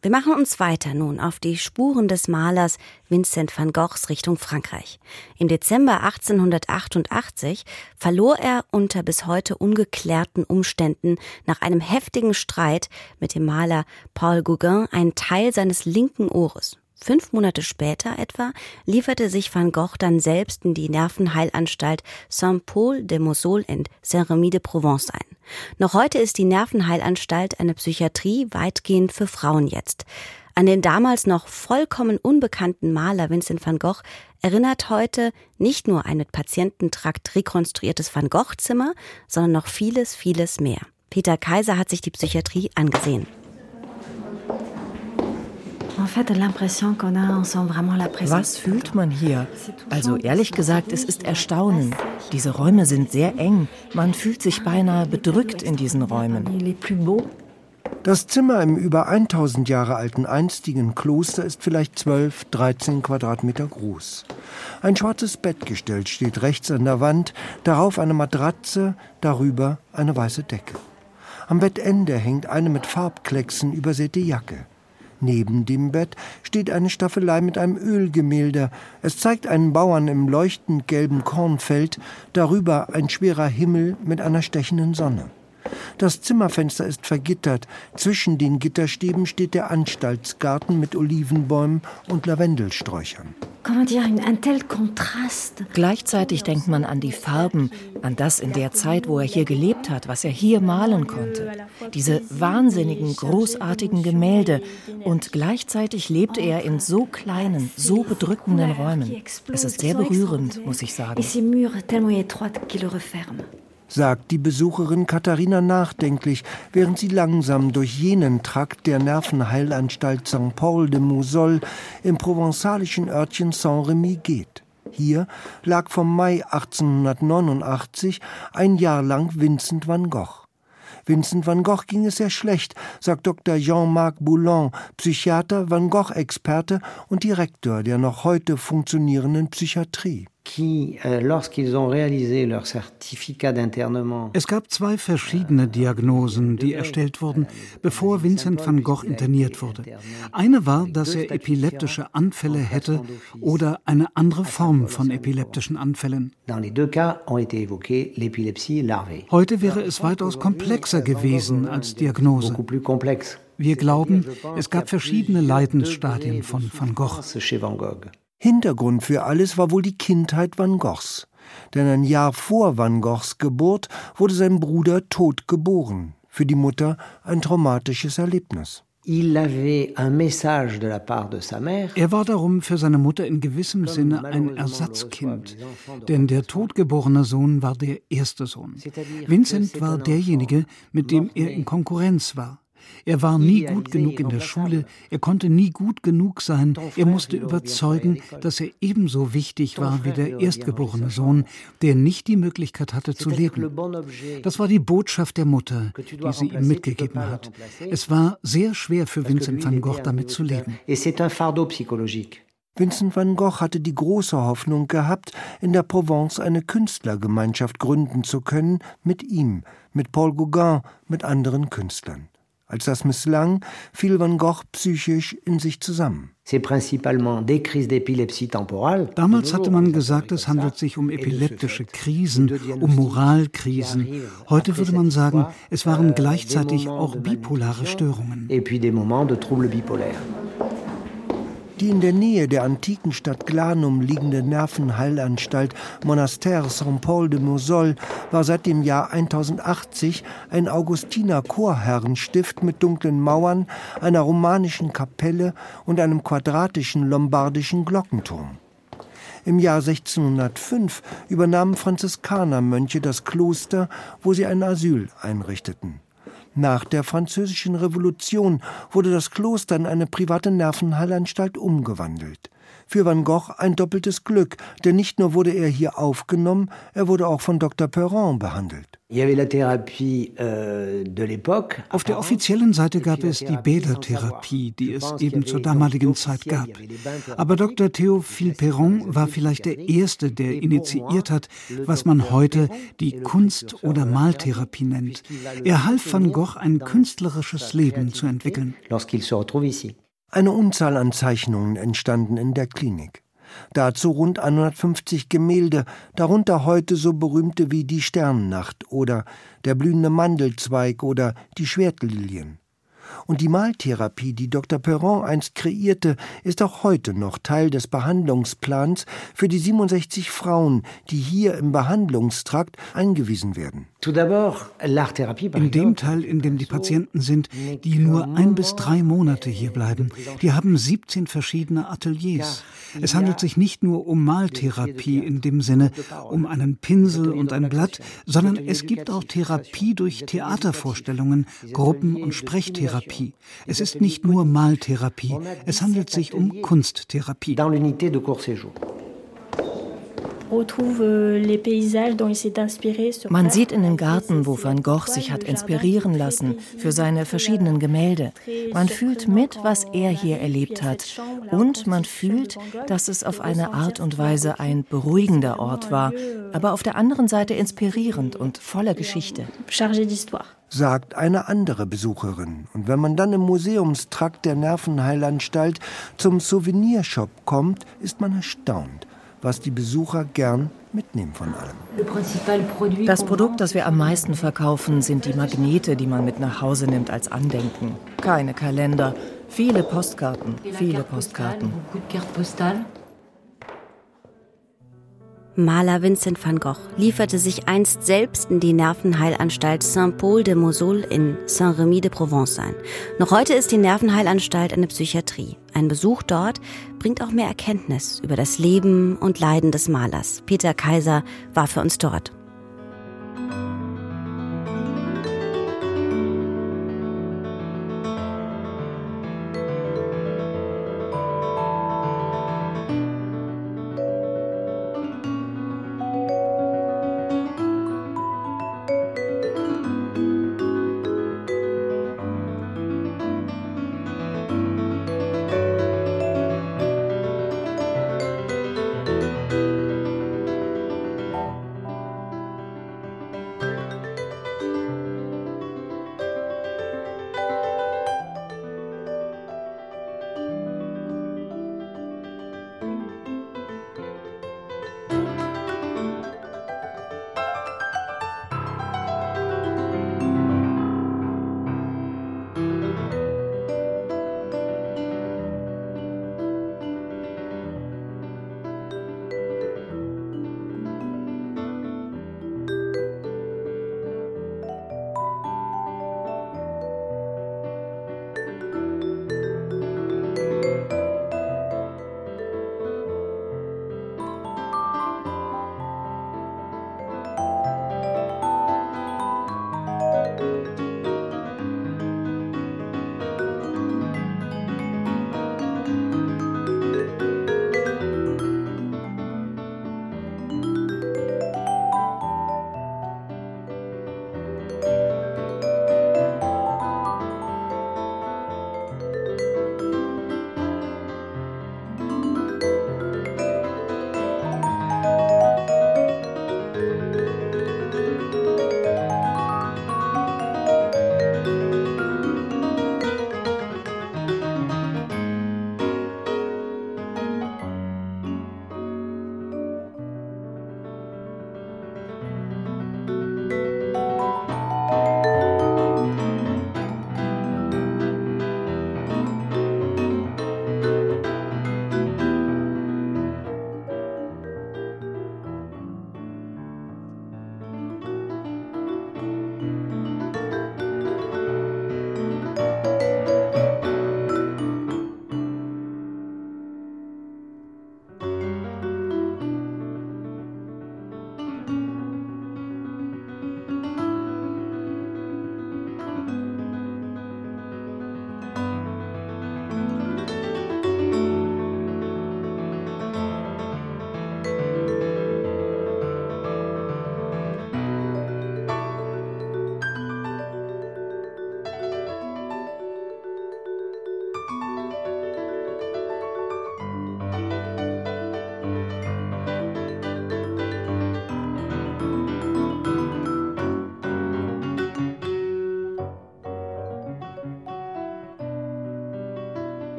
Wir machen uns weiter nun auf die Spuren des Malers Vincent van Goghs Richtung Frankreich. Im Dezember 1888 verlor er unter bis heute ungeklärten Umständen nach einem heftigen Streit mit dem Maler Paul Gauguin einen Teil seines linken Ohres. Fünf Monate später etwa lieferte sich Van Gogh dann selbst in die Nervenheilanstalt Saint-Paul de Mosol in Saint-Rémy de Provence ein. Noch heute ist die Nervenheilanstalt eine Psychiatrie weitgehend für Frauen jetzt. An den damals noch vollkommen unbekannten Maler Vincent van Gogh erinnert heute nicht nur ein mit Patiententrakt rekonstruiertes Van Gogh-Zimmer, sondern noch vieles, vieles mehr. Peter Kaiser hat sich die Psychiatrie angesehen. Was fühlt man hier? Also ehrlich gesagt, es ist Erstaunen. Diese Räume sind sehr eng. Man fühlt sich beinahe bedrückt in diesen Räumen. Das Zimmer im über 1000 Jahre alten einstigen Kloster ist vielleicht 12, 13 Quadratmeter groß. Ein schwarzes Bettgestell steht rechts an der Wand, darauf eine Matratze, darüber eine weiße Decke. Am Bettende hängt eine mit Farbklecksen übersäte Jacke. Neben dem Bett steht eine Staffelei mit einem Ölgemälde. Es zeigt einen Bauern im leuchtend gelben Kornfeld, darüber ein schwerer Himmel mit einer stechenden Sonne. Das Zimmerfenster ist vergittert. Zwischen den Gitterstäben steht der Anstaltsgarten mit Olivenbäumen und Lavendelsträuchern. Gleichzeitig denkt man an die Farben, an das in der Zeit, wo er hier gelebt hat, was er hier malen konnte. Diese wahnsinnigen, großartigen Gemälde. Und gleichzeitig lebte er in so kleinen, so bedrückenden Räumen. Es ist sehr berührend, muss ich sagen sagt die Besucherin Katharina nachdenklich, während sie langsam durch jenen Trakt der Nervenheilanstalt St. Paul de Mousol im provenzalischen Örtchen Saint-Remy geht. Hier lag vom Mai 1889 ein Jahr lang Vincent van Gogh. Vincent van Gogh ging es sehr schlecht, sagt Dr. Jean-Marc Boulon, Psychiater, Van Gogh-Experte und Direktor der noch heute funktionierenden Psychiatrie. Euh, es gab zwei verschiedene Diagnosen, die erstellt wurden, bevor Vincent van Gogh interniert wurde. Eine war, dass er epileptische Anfälle hätte oder eine andere Form von epileptischen Anfällen. Heute wäre es weitaus komplexer gewesen als Diagnose. Wir glauben, es gab verschiedene Leidensstadien von Van Gogh. Hintergrund für alles war wohl die Kindheit Van Goghs. Denn ein Jahr vor Van Goghs Geburt wurde sein Bruder tot geboren. Für die Mutter ein traumatisches Erlebnis. Er war darum für seine Mutter in gewissem Sinne ein Ersatzkind, denn der totgeborene Sohn war der erste Sohn. Vincent war derjenige, mit dem er in Konkurrenz war. Er war nie gut genug in der Schule, er konnte nie gut genug sein, er musste überzeugen, dass er ebenso wichtig war wie der erstgeborene Sohn, der nicht die Möglichkeit hatte zu leben. Das war die Botschaft der Mutter, die sie ihm mitgegeben hat. Es war sehr schwer für Vincent van Gogh damit zu leben. Vincent van Gogh hatte die große Hoffnung gehabt, in der Provence eine Künstlergemeinschaft gründen zu können, mit ihm, mit Paul Gauguin, mit anderen Künstlern. Als das misslang, fiel Van Gogh psychisch in sich zusammen. Damals hatte man gesagt, es handelt sich um epileptische Krisen, um Moralkrisen. Heute würde man sagen, es waren gleichzeitig auch bipolare Störungen. Die in der Nähe der antiken Stadt Glanum liegende Nervenheilanstalt Monastère Saint-Paul de Mosol war seit dem Jahr 1080 ein Augustiner-Chorherrenstift mit dunklen Mauern, einer romanischen Kapelle und einem quadratischen lombardischen Glockenturm. Im Jahr 1605 übernahmen Franziskanermönche das Kloster, wo sie ein Asyl einrichteten. Nach der Französischen Revolution wurde das Kloster in eine private Nervenheilanstalt umgewandelt. Für Van Gogh ein doppeltes Glück, denn nicht nur wurde er hier aufgenommen, er wurde auch von Dr. Perron behandelt. Euh, Auf der offiziellen Seite gab es die Bädertherapie, die es eben zur damaligen Zeit gab. Aber Dr. Théophile Perron war vielleicht der Erste, der initiiert hat, was man heute die Kunst- oder Maltherapie nennt. Er half Van Gogh, ein künstlerisches Leben zu entwickeln. Eine Unzahl an Zeichnungen entstanden in der Klinik. Dazu rund 150 Gemälde, darunter heute so berühmte wie die Sternennacht oder der blühende Mandelzweig oder die Schwertlilien. Und die Maltherapie, die Dr. Perron einst kreierte, ist auch heute noch Teil des Behandlungsplans für die 67 Frauen, die hier im Behandlungstrakt eingewiesen werden. In dem Teil, in dem die Patienten sind, die nur ein bis drei Monate hier bleiben, die haben 17 verschiedene Ateliers. Es handelt sich nicht nur um Maltherapie in dem Sinne, um einen Pinsel und ein Blatt, sondern es gibt auch Therapie durch Theatervorstellungen, Gruppen- und Sprechtherapie. Es ist nicht nur Maltherapie, es handelt sich um Kunsttherapie. Man sieht in dem Garten, wo Van Gogh sich hat inspirieren lassen für seine verschiedenen Gemälde. Man fühlt mit, was er hier erlebt hat. Und man fühlt, dass es auf eine Art und Weise ein beruhigender Ort war, aber auf der anderen Seite inspirierend und voller Geschichte. sagt eine andere Besucherin. Und wenn man dann im Museumstrakt der Nervenheilanstalt zum Souvenirshop kommt, ist man erstaunt, was die Besucher gern mitnehmen von allem. Das Produkt, das wir am meisten verkaufen, sind die Magnete, die man mit nach Hause nimmt als Andenken. Keine Kalender, viele Postkarten, viele Postkarten. Maler Vincent van Gogh lieferte sich einst selbst in die Nervenheilanstalt Saint-Paul-de-Mosol in Saint-Remy-de-Provence ein. Noch heute ist die Nervenheilanstalt eine Psychiatrie. Ein Besuch dort bringt auch mehr Erkenntnis über das Leben und Leiden des Malers. Peter Kaiser war für uns dort.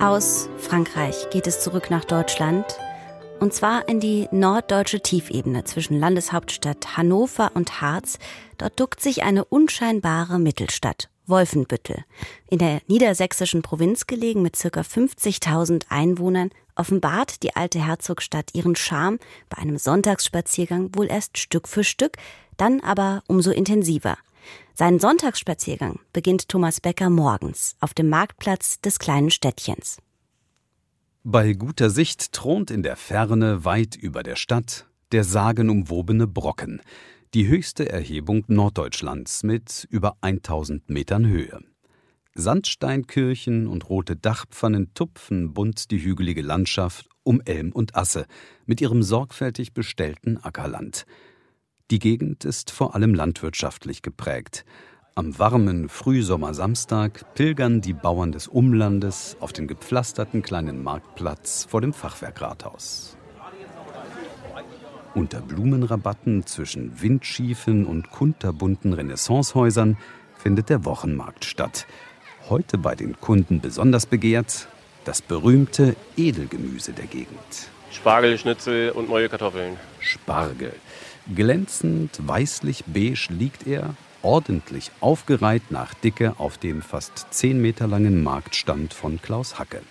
Aus Frankreich geht es zurück nach Deutschland und zwar in die norddeutsche Tiefebene zwischen Landeshauptstadt Hannover und Harz. Dort duckt sich eine unscheinbare Mittelstadt, Wolfenbüttel. In der niedersächsischen Provinz gelegen mit circa 50.000 Einwohnern offenbart die alte Herzogstadt ihren Charme bei einem Sonntagsspaziergang wohl erst Stück für Stück, dann aber umso intensiver. Seinen Sonntagsspaziergang beginnt Thomas Becker morgens auf dem Marktplatz des kleinen Städtchens. Bei guter Sicht thront in der Ferne weit über der Stadt der sagenumwobene Brocken, die höchste Erhebung Norddeutschlands mit über 1000 Metern Höhe. Sandsteinkirchen und rote Dachpfannen tupfen bunt die hügelige Landschaft um Elm und Asse mit ihrem sorgfältig bestellten Ackerland. Die Gegend ist vor allem landwirtschaftlich geprägt. Am warmen Frühsommersamstag pilgern die Bauern des Umlandes auf den gepflasterten kleinen Marktplatz vor dem Fachwerkrathaus. Unter Blumenrabatten zwischen windschiefen und kunterbunten Renaissancehäusern findet der Wochenmarkt statt. Heute bei den Kunden besonders begehrt das berühmte Edelgemüse der Gegend. Spargel, Schnitzel und neue Kartoffeln. Spargel. Glänzend weißlich-beige liegt er, ordentlich aufgereiht nach Dicke auf dem fast 10 Meter langen Marktstand von Klaus Hacke.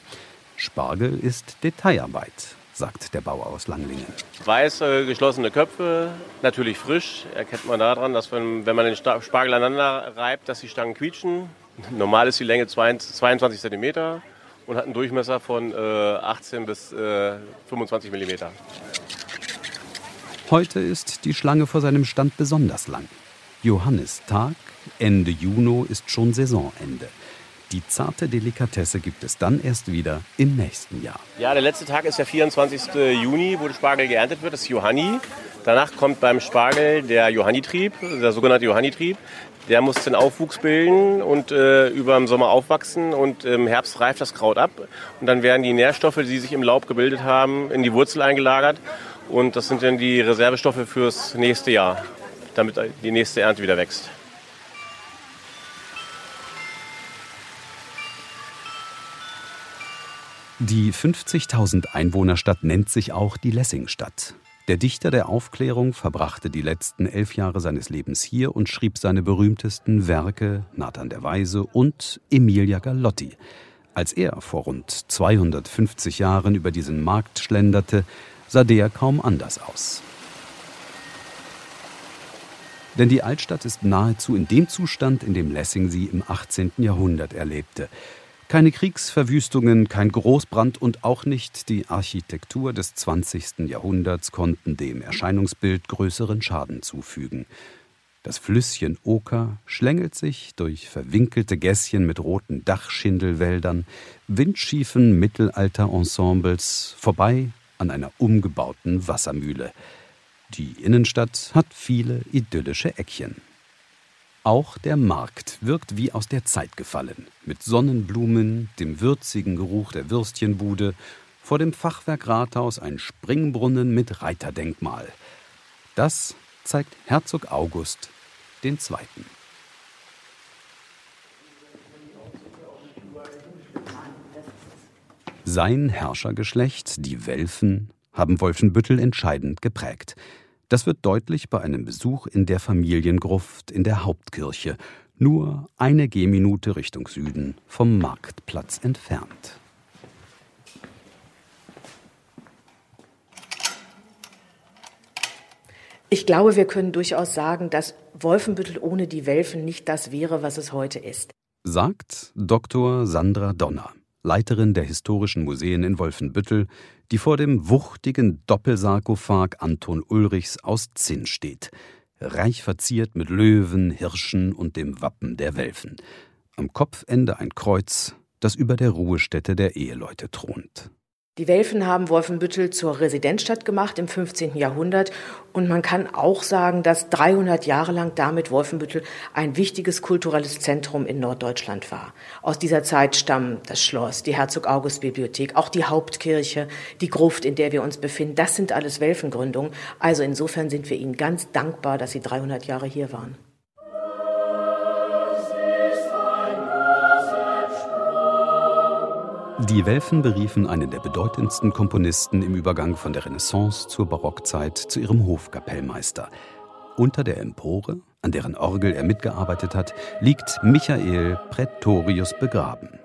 Spargel ist Detailarbeit, sagt der Bauer aus Langlingen. Weiße, geschlossene Köpfe, natürlich frisch. Erkennt man daran, dass wenn, wenn man den Spargel aneinander reibt, dass die Stangen quietschen. Normal ist die Länge 22 cm und hat einen Durchmesser von äh, 18 bis äh, 25 mm. Heute ist die Schlange vor seinem Stand besonders lang. Johannistag, Ende Juni ist schon Saisonende. Die zarte Delikatesse gibt es dann erst wieder im nächsten Jahr. Ja, der letzte Tag ist der 24. Juni, wo der Spargel geerntet wird, das ist Johanni. Danach kommt beim Spargel der Johannitrieb, der sogenannte Johannitrieb. Der muss den Aufwuchs bilden und äh, über den Sommer aufwachsen und im Herbst reift das Kraut ab. Und dann werden die Nährstoffe, die sich im Laub gebildet haben, in die Wurzel eingelagert. Und das sind dann die Reservestoffe fürs nächste Jahr damit die nächste Ernte wieder wächst. Die 50.000 Einwohnerstadt nennt sich auch die Lessingstadt. Der Dichter der Aufklärung verbrachte die letzten elf Jahre seines Lebens hier und schrieb seine berühmtesten Werke Nathan der Weise und Emilia Galotti. Als er vor rund 250 Jahren über diesen Markt schlenderte, sah der kaum anders aus. Denn die Altstadt ist nahezu in dem Zustand, in dem Lessing sie im 18. Jahrhundert erlebte. Keine Kriegsverwüstungen, kein Großbrand und auch nicht die Architektur des 20. Jahrhunderts konnten dem Erscheinungsbild größeren Schaden zufügen. Das Flüsschen Oker schlängelt sich durch verwinkelte Gässchen mit roten Dachschindelwäldern, windschiefen Mittelalter-Ensembles vorbei an einer umgebauten Wassermühle. Die Innenstadt hat viele idyllische Eckchen. Auch der Markt wirkt wie aus der Zeit gefallen, mit Sonnenblumen, dem würzigen Geruch der Würstchenbude, vor dem Fachwerkrathaus ein Springbrunnen mit Reiterdenkmal. Das zeigt Herzog August II. Sein Herrschergeschlecht, die Welfen, haben Wolfenbüttel entscheidend geprägt. Das wird deutlich bei einem Besuch in der Familiengruft in der Hauptkirche, nur eine Gehminute Richtung Süden vom Marktplatz entfernt. Ich glaube, wir können durchaus sagen, dass Wolfenbüttel ohne die Welfen nicht das wäre, was es heute ist. Sagt Dr. Sandra Donner, Leiterin der Historischen Museen in Wolfenbüttel, die vor dem wuchtigen Doppelsarkophag Anton Ulrichs aus Zinn steht, reich verziert mit Löwen, Hirschen und dem Wappen der Welfen. Am Kopfende ein Kreuz, das über der Ruhestätte der Eheleute thront. Die Welfen haben Wolfenbüttel zur Residenzstadt gemacht im 15. Jahrhundert und man kann auch sagen, dass 300 Jahre lang damit Wolfenbüttel ein wichtiges kulturelles Zentrum in Norddeutschland war. Aus dieser Zeit stammen das Schloss, die Herzog-August-Bibliothek, auch die Hauptkirche, die Gruft, in der wir uns befinden. Das sind alles Welfengründungen. Also insofern sind wir ihnen ganz dankbar, dass sie 300 Jahre hier waren. Die Welfen beriefen einen der bedeutendsten Komponisten im Übergang von der Renaissance zur Barockzeit zu ihrem Hofkapellmeister. Unter der Empore, an deren Orgel er mitgearbeitet hat, liegt Michael Praetorius begraben.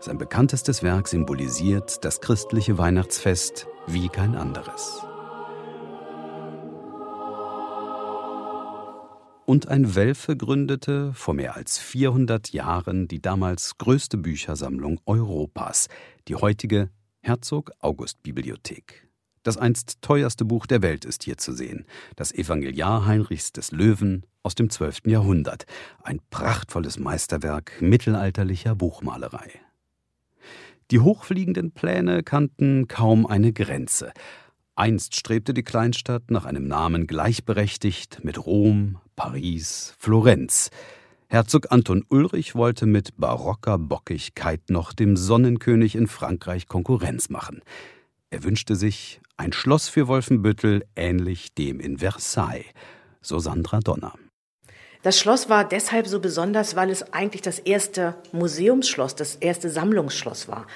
Sein bekanntestes Werk symbolisiert das christliche Weihnachtsfest wie kein anderes. Und ein Welfe gründete vor mehr als 400 Jahren die damals größte Büchersammlung Europas, die heutige Herzog August Bibliothek. Das einst teuerste Buch der Welt ist hier zu sehen, das Evangeliar Heinrichs des Löwen aus dem 12. Jahrhundert, ein prachtvolles Meisterwerk mittelalterlicher Buchmalerei. Die hochfliegenden Pläne kannten kaum eine Grenze. Einst strebte die Kleinstadt nach einem Namen gleichberechtigt mit Rom, Paris, Florenz. Herzog Anton Ulrich wollte mit barocker Bockigkeit noch dem Sonnenkönig in Frankreich Konkurrenz machen. Er wünschte sich ein Schloss für Wolfenbüttel ähnlich dem in Versailles, so Sandra Donner. Das Schloss war deshalb so besonders, weil es eigentlich das erste Museumsschloss, das erste Sammlungsschloss war.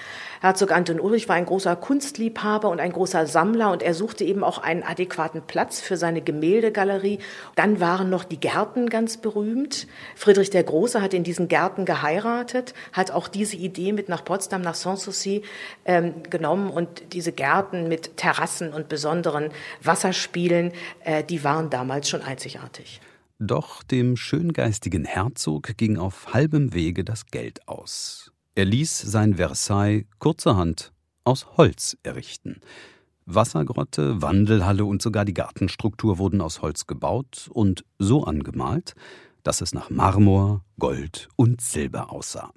Herzog Anton Ulrich war ein großer Kunstliebhaber und ein großer Sammler und er suchte eben auch einen adäquaten Platz für seine Gemäldegalerie. Dann waren noch die Gärten ganz berühmt. Friedrich der Große hat in diesen Gärten geheiratet, hat auch diese Idee mit nach Potsdam, nach Sanssouci ähm, genommen und diese Gärten mit Terrassen und besonderen Wasserspielen, äh, die waren damals schon einzigartig. Doch dem schöngeistigen Herzog ging auf halbem Wege das Geld aus. Er ließ sein Versailles kurzerhand aus Holz errichten. Wassergrotte, Wandelhalle und sogar die Gartenstruktur wurden aus Holz gebaut und so angemalt, dass es nach Marmor, Gold und Silber aussah.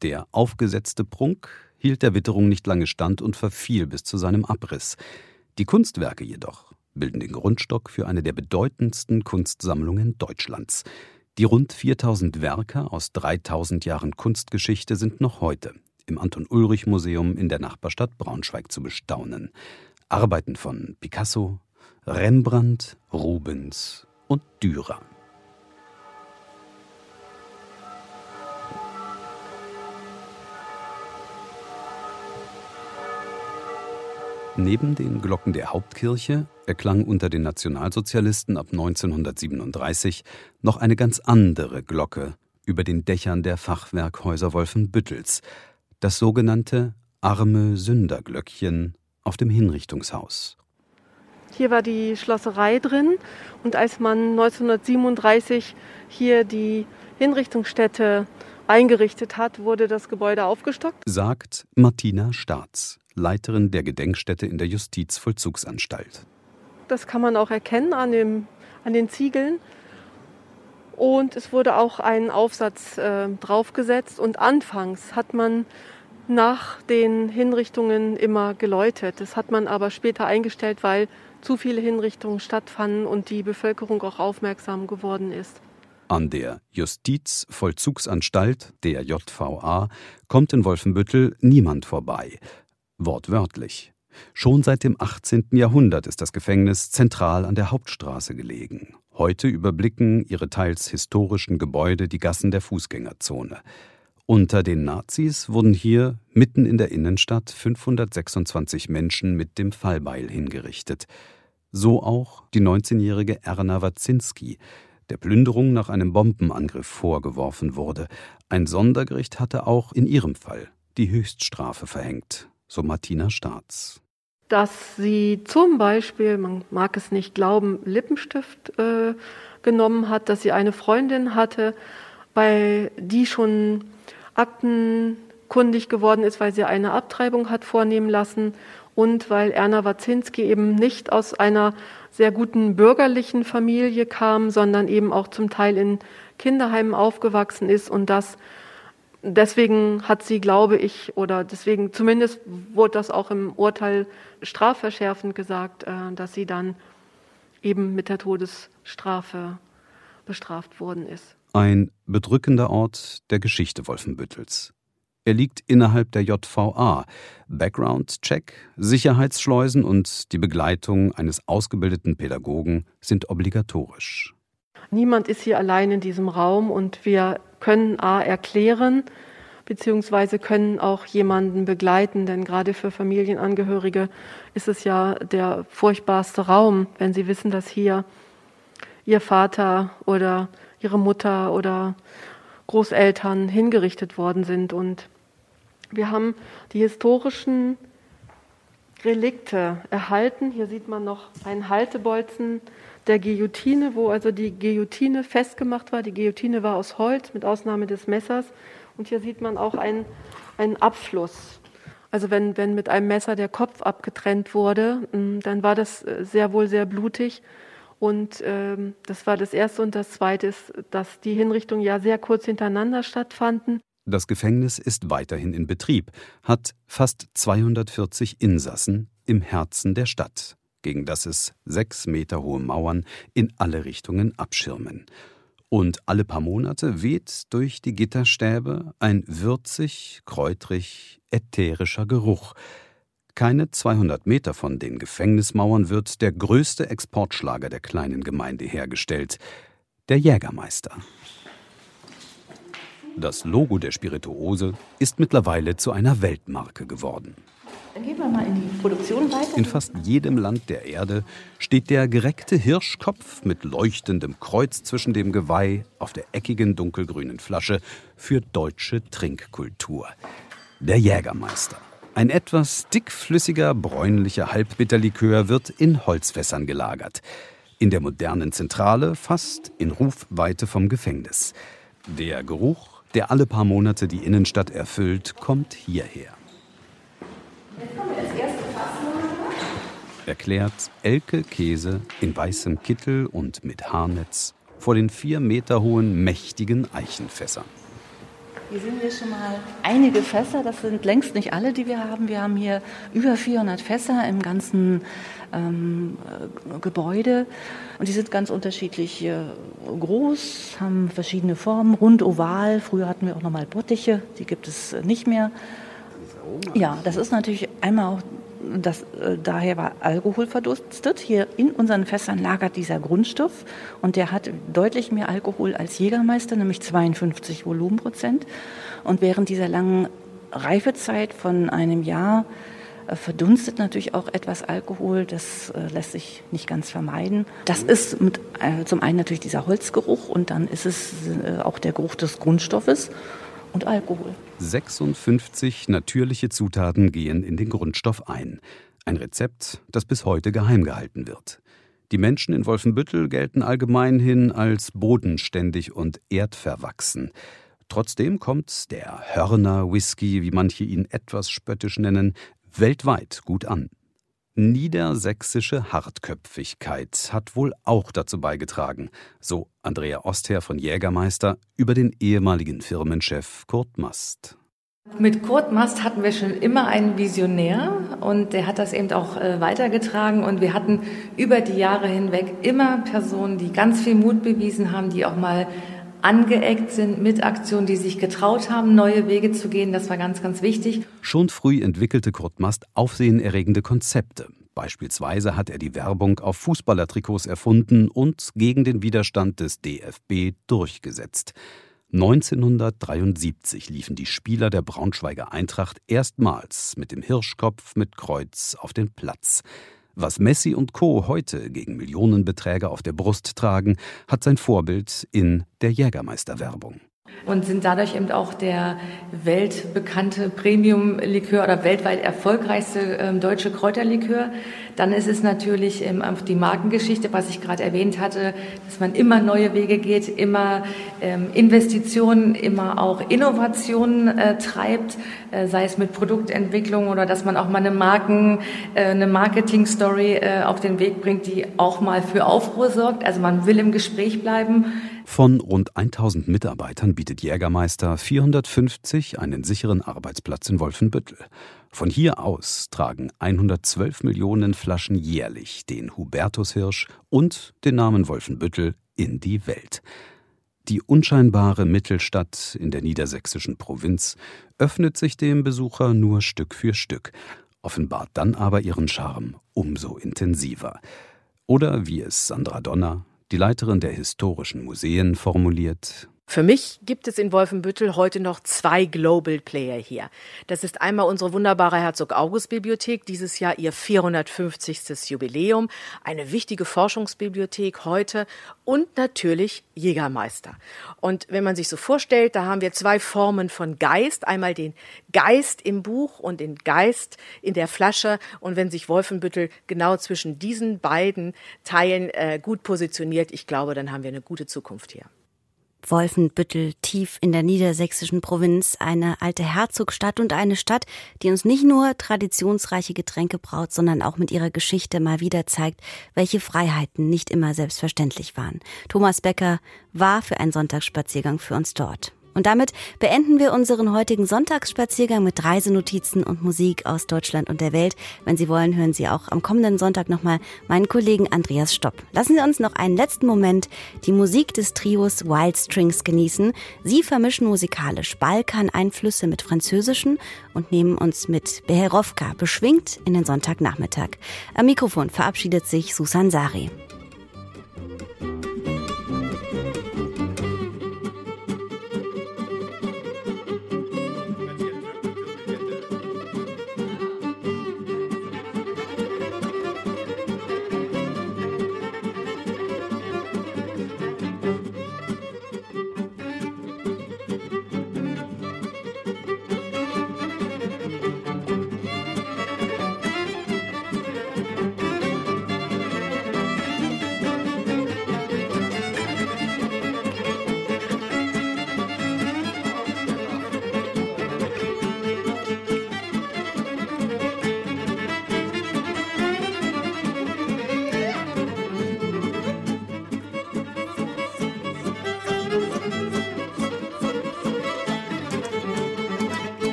Der aufgesetzte Prunk hielt der Witterung nicht lange stand und verfiel bis zu seinem Abriss. Die Kunstwerke jedoch bilden den Grundstock für eine der bedeutendsten Kunstsammlungen Deutschlands. Die rund 4000 Werke aus 3000 Jahren Kunstgeschichte sind noch heute im Anton-Ulrich-Museum in der Nachbarstadt Braunschweig zu bestaunen. Arbeiten von Picasso, Rembrandt, Rubens und Dürer. Neben den Glocken der Hauptkirche erklang unter den Nationalsozialisten ab 1937 noch eine ganz andere Glocke über den Dächern der Fachwerkhäuser Wolfenbüttels, das sogenannte arme Sünderglöckchen auf dem Hinrichtungshaus. Hier war die Schlosserei drin und als man 1937 hier die Hinrichtungsstätte eingerichtet hat, wurde das Gebäude aufgestockt. Sagt Martina Staats. Leiterin der Gedenkstätte in der Justizvollzugsanstalt. Das kann man auch erkennen an, dem, an den Ziegeln. Und es wurde auch ein Aufsatz äh, draufgesetzt. Und anfangs hat man nach den Hinrichtungen immer geläutet. Das hat man aber später eingestellt, weil zu viele Hinrichtungen stattfanden und die Bevölkerung auch aufmerksam geworden ist. An der Justizvollzugsanstalt, der JVA, kommt in Wolfenbüttel niemand vorbei. Wortwörtlich. Schon seit dem 18. Jahrhundert ist das Gefängnis zentral an der Hauptstraße gelegen. Heute überblicken ihre teils historischen Gebäude die Gassen der Fußgängerzone. Unter den Nazis wurden hier mitten in der Innenstadt 526 Menschen mit dem Fallbeil hingerichtet. So auch die 19-jährige Erna Wazinski, der Plünderung nach einem Bombenangriff vorgeworfen wurde. Ein Sondergericht hatte auch in ihrem Fall die Höchststrafe verhängt so Martina Staats. Dass sie zum Beispiel, man mag es nicht glauben, Lippenstift äh, genommen hat, dass sie eine Freundin hatte, bei die schon aktenkundig geworden ist, weil sie eine Abtreibung hat vornehmen lassen und weil Erna Wazinski eben nicht aus einer sehr guten bürgerlichen Familie kam, sondern eben auch zum Teil in Kinderheimen aufgewachsen ist und das deswegen hat sie, glaube ich, oder deswegen zumindest wurde das auch im Urteil strafverschärfend gesagt, äh, dass sie dann eben mit der Todesstrafe bestraft worden ist. Ein bedrückender Ort der Geschichte Wolfenbüttels. Er liegt innerhalb der JVA. Background-Check, Sicherheitsschleusen und die Begleitung eines ausgebildeten Pädagogen sind obligatorisch. Niemand ist hier allein in diesem Raum und wir können A erklären, beziehungsweise können auch jemanden begleiten, denn gerade für Familienangehörige ist es ja der furchtbarste Raum, wenn sie wissen, dass hier ihr Vater oder ihre Mutter oder Großeltern hingerichtet worden sind. Und wir haben die historischen Relikte erhalten. Hier sieht man noch einen Haltebolzen der Guillotine, wo also die Guillotine festgemacht war. Die Guillotine war aus Holz mit Ausnahme des Messers. Und hier sieht man auch einen, einen Abfluss. Also wenn, wenn mit einem Messer der Kopf abgetrennt wurde, mm, dann war das äh, sehr wohl sehr blutig. Und ähm, das war das Erste. Und das Zweite ist, dass die Hinrichtungen ja sehr kurz hintereinander stattfanden. Das Gefängnis ist weiterhin in Betrieb, hat fast 240 Insassen im Herzen der Stadt, gegen das es sechs Meter hohe Mauern in alle Richtungen abschirmen. Und alle paar Monate weht durch die Gitterstäbe ein würzig, kräutrig, ätherischer Geruch. Keine 200 Meter von den Gefängnismauern wird der größte Exportschlager der kleinen Gemeinde hergestellt, der Jägermeister. Das Logo der Spirituose ist mittlerweile zu einer Weltmarke geworden. Dann gehen wir mal in die Produktion weiter. In fast jedem Land der Erde steht der gereckte Hirschkopf mit leuchtendem Kreuz zwischen dem Geweih auf der eckigen dunkelgrünen Flasche für deutsche Trinkkultur. Der Jägermeister. Ein etwas dickflüssiger, bräunlicher Halbbitterlikör wird in Holzfässern gelagert. In der modernen Zentrale fast in Rufweite vom Gefängnis. Der Geruch der alle paar Monate die Innenstadt erfüllt, kommt hierher. Erklärt Elke Käse in weißem Kittel und mit Haarnetz vor den vier Meter hohen mächtigen Eichenfässern. Hier sehen wir schon mal einige Fässer. Das sind längst nicht alle, die wir haben. Wir haben hier über 400 Fässer im ganzen ähm, äh, Gebäude. Und die sind ganz unterschiedlich äh, groß, haben verschiedene Formen, rund, oval. Früher hatten wir auch noch mal Bottiche, die gibt es äh, nicht mehr. Ja, das ist natürlich einmal auch das, äh, daher war Alkohol verdunstet. Hier in unseren Fässern lagert dieser Grundstoff und der hat deutlich mehr Alkohol als Jägermeister, nämlich 52 Volumenprozent. Und während dieser langen Reifezeit von einem Jahr äh, verdunstet natürlich auch etwas Alkohol. Das äh, lässt sich nicht ganz vermeiden. Das ist mit, äh, zum einen natürlich dieser Holzgeruch und dann ist es auch der Geruch des Grundstoffes und Alkohol. 56 natürliche Zutaten gehen in den Grundstoff ein. Ein Rezept, das bis heute geheim gehalten wird. Die Menschen in Wolfenbüttel gelten allgemeinhin als bodenständig und erdverwachsen. Trotzdem kommt der Hörner Whisky, wie manche ihn etwas spöttisch nennen, weltweit gut an. Niedersächsische Hartköpfigkeit hat wohl auch dazu beigetragen, so Andrea Osther von Jägermeister über den ehemaligen Firmenchef Kurt Mast. Mit Kurt Mast hatten wir schon immer einen Visionär und der hat das eben auch äh, weitergetragen und wir hatten über die Jahre hinweg immer Personen, die ganz viel Mut bewiesen haben, die auch mal angeeckt sind mit Aktionen, die sich getraut haben, neue Wege zu gehen. Das war ganz, ganz wichtig. Schon früh entwickelte Kurt Mast aufsehenerregende Konzepte. Beispielsweise hat er die Werbung auf Fußballertrikots erfunden und gegen den Widerstand des DFB durchgesetzt. 1973 liefen die Spieler der Braunschweiger Eintracht erstmals mit dem Hirschkopf mit Kreuz auf den Platz. Was Messi und Co. heute gegen Millionenbeträge auf der Brust tragen, hat sein Vorbild in der Jägermeister-Werbung und sind dadurch eben auch der weltbekannte Premium-Likör oder weltweit erfolgreichste ähm, deutsche Kräuterlikör. Dann ist es natürlich ähm, die Markengeschichte, was ich gerade erwähnt hatte, dass man immer neue Wege geht, immer ähm, Investitionen, immer auch Innovationen äh, treibt, äh, sei es mit Produktentwicklung oder dass man auch mal eine Marken, äh, eine Marketing-Story äh, auf den Weg bringt, die auch mal für Aufruhr sorgt. Also man will im Gespräch bleiben. Von rund 1000 Mitarbeitern bietet Jägermeister 450 einen sicheren Arbeitsplatz in Wolfenbüttel. Von hier aus tragen 112 Millionen Flaschen jährlich den Hubertushirsch und den Namen Wolfenbüttel in die Welt. Die unscheinbare Mittelstadt in der niedersächsischen Provinz öffnet sich dem Besucher nur Stück für Stück, offenbart dann aber ihren Charme umso intensiver. Oder wie es Sandra Donner, die Leiterin der historischen Museen, formuliert: Für mich gibt es in Wolfenbüttel heute noch zwei Global Player hier. Das ist einmal unsere wunderbare Herzog August Bibliothek, dieses Jahr ihr 450. Jubiläum, eine wichtige Forschungsbibliothek heute und natürlich Jägermeister. Und wenn man sich so vorstellt, da haben wir zwei Formen von Geist, einmal den Geist im Buch und den Geist in der Flasche und wenn sich Wolfenbüttel genau zwischen diesen beiden Teilen äh, gut positioniert, ich glaube, dann haben wir eine gute Zukunft hier. Wolfenbüttel tief in der niedersächsischen Provinz, eine alte Herzogstadt und eine Stadt, die uns nicht nur traditionsreiche Getränke braut, sondern auch mit ihrer Geschichte mal wieder zeigt, welche Freiheiten nicht immer selbstverständlich waren. Thomas Becker war für einen Sonntagsspaziergang für uns dort. Und damit beenden wir unseren heutigen Sonntagsspaziergang mit Reisenotizen und Musik aus Deutschland und der Welt. Wenn Sie wollen, hören Sie auch am kommenden Sonntag nochmal meinen Kollegen Andreas Stopp. Lassen Sie uns noch einen letzten Moment die Musik des Trios Wild Strings genießen. Sie vermischen musikalisch Balkan-Einflüsse mit französischen und nehmen uns mit Beherovka beschwingt in den Sonntagnachmittag. Am Mikrofon verabschiedet sich Susan Sari.